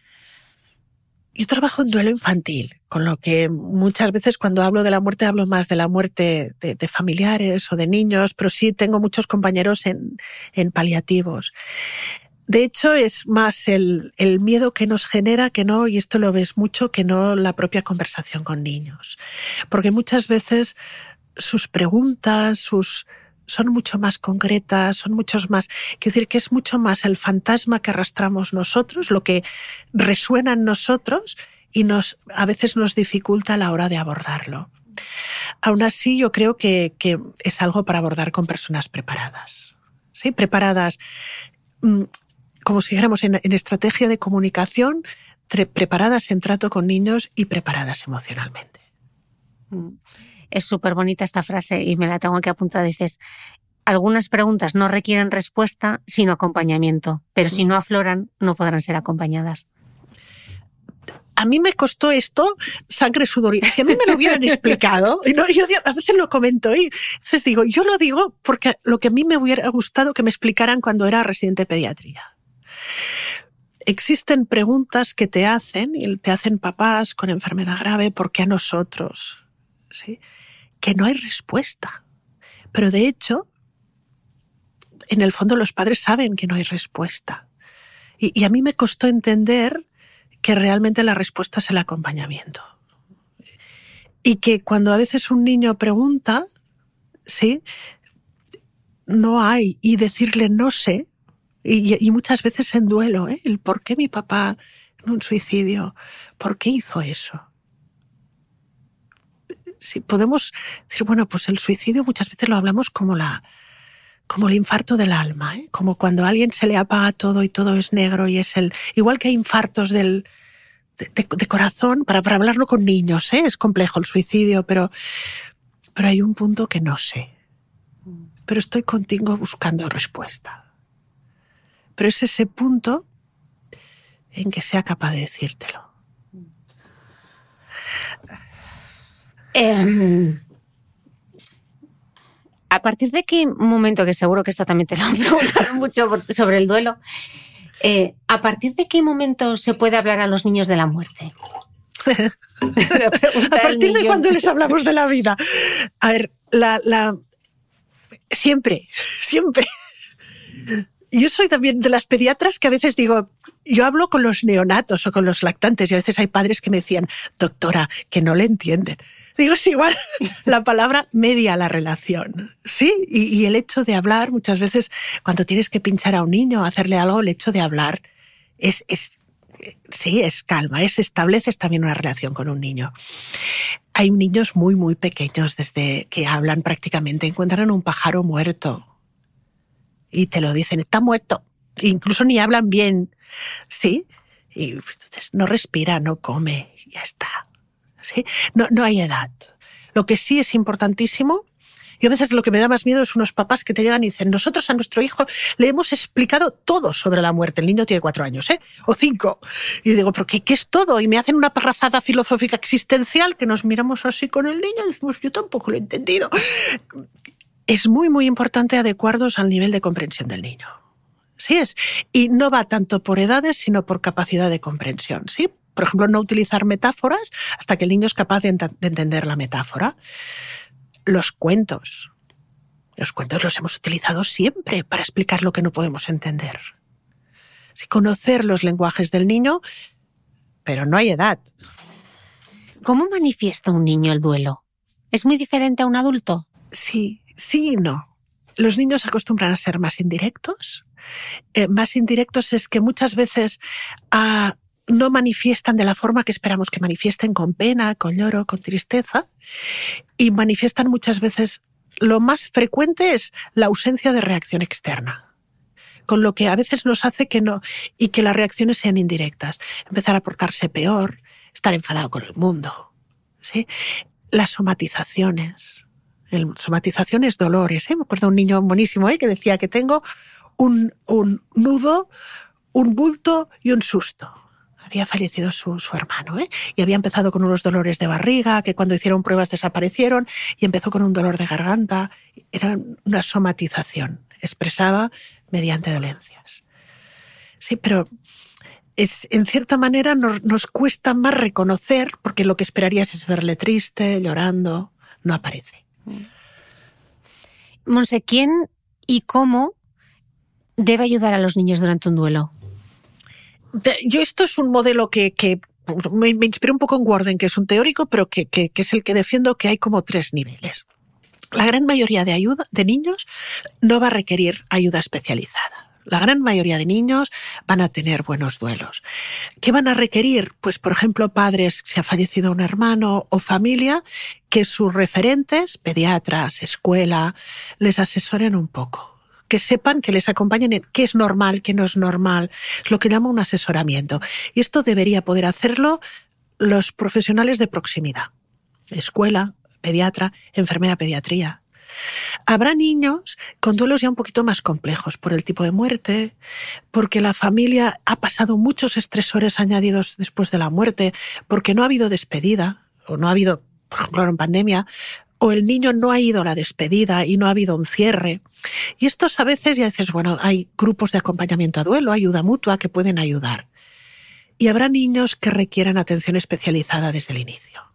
Yo trabajo en duelo infantil, con lo que muchas veces cuando hablo de la muerte hablo más de la muerte de, familiares o de niños, pero sí tengo muchos compañeros en, en paliativos. De hecho, es más el, el, miedo que nos genera que no, y esto lo ves mucho, que no la propia conversación con niños. Porque muchas veces sus preguntas, sus, son mucho más concretas, son muchos más, quiero decir que es mucho más el fantasma que arrastramos nosotros, lo que resuena en nosotros y nos, a veces nos dificulta a la hora de abordarlo. Aún así, yo creo que, que es algo para abordar con personas preparadas. ¿sí? Preparadas, mm, como si dijéramos en, estrategia de comunicación, preparadas en trato con niños y preparadas emocionalmente. Mm es súper bonita esta frase y me la tengo que apuntar. Dices, algunas preguntas no requieren respuesta, sino acompañamiento, pero si no afloran, no podrán ser acompañadas. A mí me costó esto sangre, sudor. Si a mí me lo hubieran explicado, y no, yo a veces lo comento y entonces digo, yo lo digo porque lo que a mí me hubiera gustado que me explicaran cuando era residente de pediatría existen preguntas que te hacen, y te hacen papás con enfermedad grave, ¿por qué a nosotros? ¿Sí? Que no hay respuesta. Pero de hecho, en el fondo los padres saben que no hay respuesta. Y, a mí me costó entender que realmente la respuesta es el acompañamiento. Y que cuando a veces un niño pregunta, ¿sí? No hay. Y decirle no sé, y, muchas veces en duelo, ¿eh? el por qué mi papá en un suicidio, ¿por qué hizo eso? Si podemos decir, bueno, pues el suicidio muchas veces lo hablamos como la como el infarto del alma, ¿eh? como cuando a alguien se le apaga todo y todo es negro y es el igual que hay infartos del de, corazón para, para hablarlo con niños, ¿eh? es complejo el suicidio, pero pero hay un punto que no sé. Pero estoy contigo buscando respuesta. Pero es ese punto en que sea capaz de decírtelo. Em, a partir de qué momento, que seguro que esto también te lo han preguntado mucho sobre el duelo, eh, ¿a partir de qué momento se puede hablar a los niños de la muerte? a partir de cuándo les hablamos de la vida. A ver, la, la... siempre, siempre yo soy también de las pediatras que a veces digo, yo hablo con los neonatos o con los lactantes y a veces hay padres que me decían, doctora, que no le entienden. Digo, es igual, la palabra media la relación, ¿sí? Y, el hecho de hablar, muchas veces cuando tienes que pinchar a un niño, hacerle algo, el hecho de hablar es, es sí, es calma, es estableces también una relación con un niño. Hay niños muy, muy pequeños desde que hablan prácticamente, encuentran un pájaro muerto y te lo dicen, está muerto. Incluso ni hablan bien, ¿sí? Y entonces no respira, no come, ya está. ¿Sí? No, no hay edad. Lo que sí es importantísimo y a veces lo que me da más miedo es unos papás que te llegan y dicen, nosotros a nuestro hijo le hemos explicado todo sobre la muerte. El niño tiene cuatro años, ¿eh? O cinco. Y digo, ¿pero qué, qué es todo? Y me hacen una parrazada filosófica existencial que nos miramos así con el niño y decimos, yo tampoco lo he entendido es muy, muy importante adecuarnos al nivel de comprensión del niño. Sí es. Y no va tanto por edades, sino por capacidad de comprensión. ¿sí? Por ejemplo, no utilizar metáforas hasta que el niño es capaz de, entender la metáfora. Los cuentos. Los cuentos los hemos utilizado siempre para explicar lo que no podemos entender. Sí, conocer los lenguajes del niño, pero no hay edad. ¿Cómo manifiesta un niño el duelo? ¿Es muy diferente a un adulto? Sí, sí y no. Los niños acostumbran a ser más indirectos. Eh, más indirectos es que muchas veces ah, no manifiestan de la forma que esperamos que manifiesten, con pena, con lloro, con tristeza, y manifiestan muchas veces, lo más frecuente es la ausencia de reacción externa con lo que a veces nos hace que no, y que las reacciones sean indirectas. Empezar a portarse peor, estar enfadado con el mundo, ¿sí? Las somatizaciones, el, somatización es dolores. ¿eh? Me acuerdo de un niño buenísimo ¿eh? que decía que tengo un, un nudo, un bulto y un susto había fallecido su, su, hermano, ¿eh? Y había empezado con unos dolores de barriga que cuando hicieron pruebas desaparecieron y empezó con un dolor de garganta. Era una somatización. Expresaba mediante dolencias. Sí, pero es, en cierta manera nos, nos cuesta más reconocer, porque lo que esperarías es verle triste, llorando, no aparece. Monse, ¿quién y cómo debe ayudar a los niños durante un duelo? Yo esto es un modelo que, me, me un poco en Warden, que es un teórico, pero que, es el que defiendo que hay como tres niveles. La gran mayoría de niños no va a requerir ayuda especializada. La gran mayoría de niños van a tener buenos duelos. ¿Qué van a requerir? Pues, por ejemplo, padres, si ha fallecido un hermano o familia, que sus referentes, pediatras, escuela, les asesoren un poco que sepan, que les acompañen en qué es normal, qué no es normal, lo que llama un asesoramiento. Y esto debería poder hacerlo los profesionales de proximidad. Escuela, pediatra, enfermera pediatría. Habrá niños con duelos ya un poquito más complejos por el tipo de muerte, porque la familia ha pasado muchos estresores añadidos después de la muerte, porque no ha habido despedida, o no ha habido, por ejemplo, en pandemia, o el niño no ha ido a la despedida y no ha habido un cierre. Y estos a veces ya dices, bueno, hay grupos de acompañamiento a duelo, ayuda mutua que pueden ayudar. Y habrá niños que requieran atención especializada desde el inicio.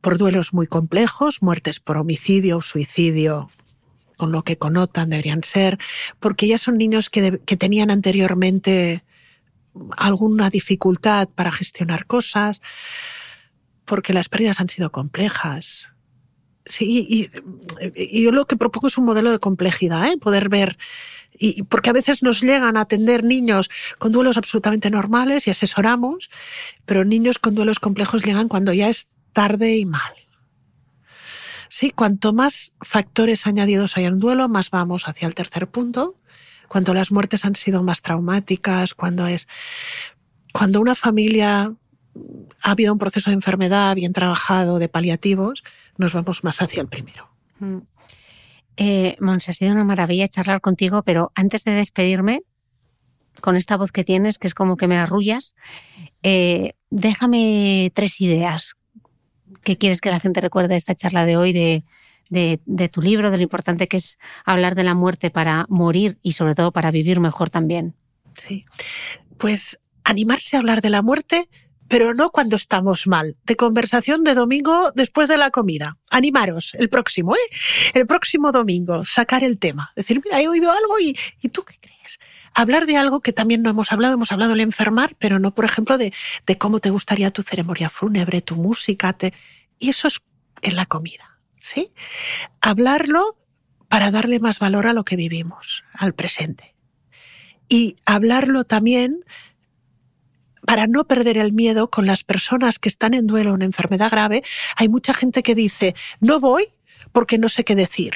Por duelos muy complejos, muertes por homicidio o suicidio, con lo que connotan deberían ser, porque ya son niños que, tenían anteriormente alguna dificultad para gestionar cosas, porque las pérdidas han sido complejas, Sí, y, y, yo lo que propongo es un modelo de complejidad, ¿eh? poder ver, y, porque a veces nos llegan a atender niños con duelos absolutamente normales y asesoramos, pero niños con duelos complejos llegan cuando ya es tarde y mal. Sí, cuanto más factores añadidos hay en duelo, más vamos hacia el tercer punto. Cuando las muertes han sido más traumáticas, cuando es, cuando una familia ha habido un proceso de enfermedad bien trabajado de paliativos, nos vamos más hacia el primero. Mm. Eh, ha sido una maravilla charlar contigo, pero antes de despedirme, con esta voz que tienes, que es como que me arrullas, eh, déjame tres ideas que quieres que la gente recuerde de esta charla de hoy, de, de, de, tu libro, de lo importante que es hablar de la muerte para morir y sobre todo para vivir mejor también. Sí, pues animarse a hablar de la muerte pero no cuando estamos mal. De conversación de domingo después de la comida. Animaros, el próximo, ¿eh? El próximo domingo, sacar el tema. Decir, mira, he oído algo y, ¿y tú qué crees? Hablar de algo que también no hemos hablado, hemos hablado del enfermar, pero no, por ejemplo, de, cómo te gustaría tu ceremonia fúnebre, tu música. Te... Y eso es en la comida, ¿sí? Hablarlo para darle más valor a lo que vivimos, al presente. Y hablarlo también para no perder el miedo con las personas que están en duelo o una enfermedad grave, hay mucha gente que dice, no voy porque no sé qué decir.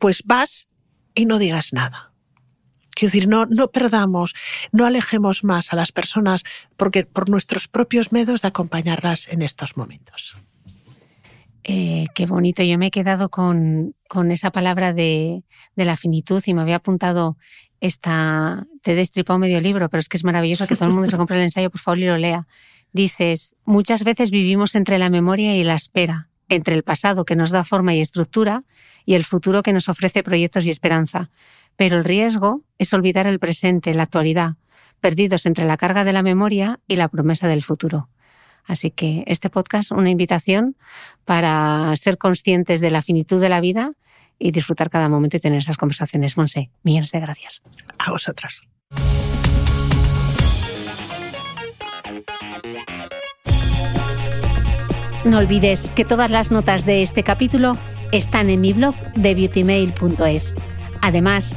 Pues vas y no digas nada. Quiero decir, no, no perdamos, no alejemos más a las personas porque, por nuestros propios miedos de acompañarlas en estos momentos. Eh, qué bonito. Yo me he quedado con, con esa palabra de, de, la finitud y me había apuntado esta. Te he destripado medio libro, pero es que es maravilloso que todo el mundo se compre el ensayo, por favor, y lo lea. Dices: Muchas veces vivimos entre la memoria y la espera, entre el pasado que nos da forma y estructura y el futuro que nos ofrece proyectos y esperanza. Pero el riesgo es olvidar el presente, la actualidad, perdidos entre la carga de la memoria y la promesa del futuro. Así que este podcast, una invitación para ser conscientes de la finitud de la vida y disfrutar cada momento y tener esas conversaciones. Monse, millones de gracias. A vosotros. No olvides que todas las notas de este capítulo están en mi blog de beautymail.es. Además,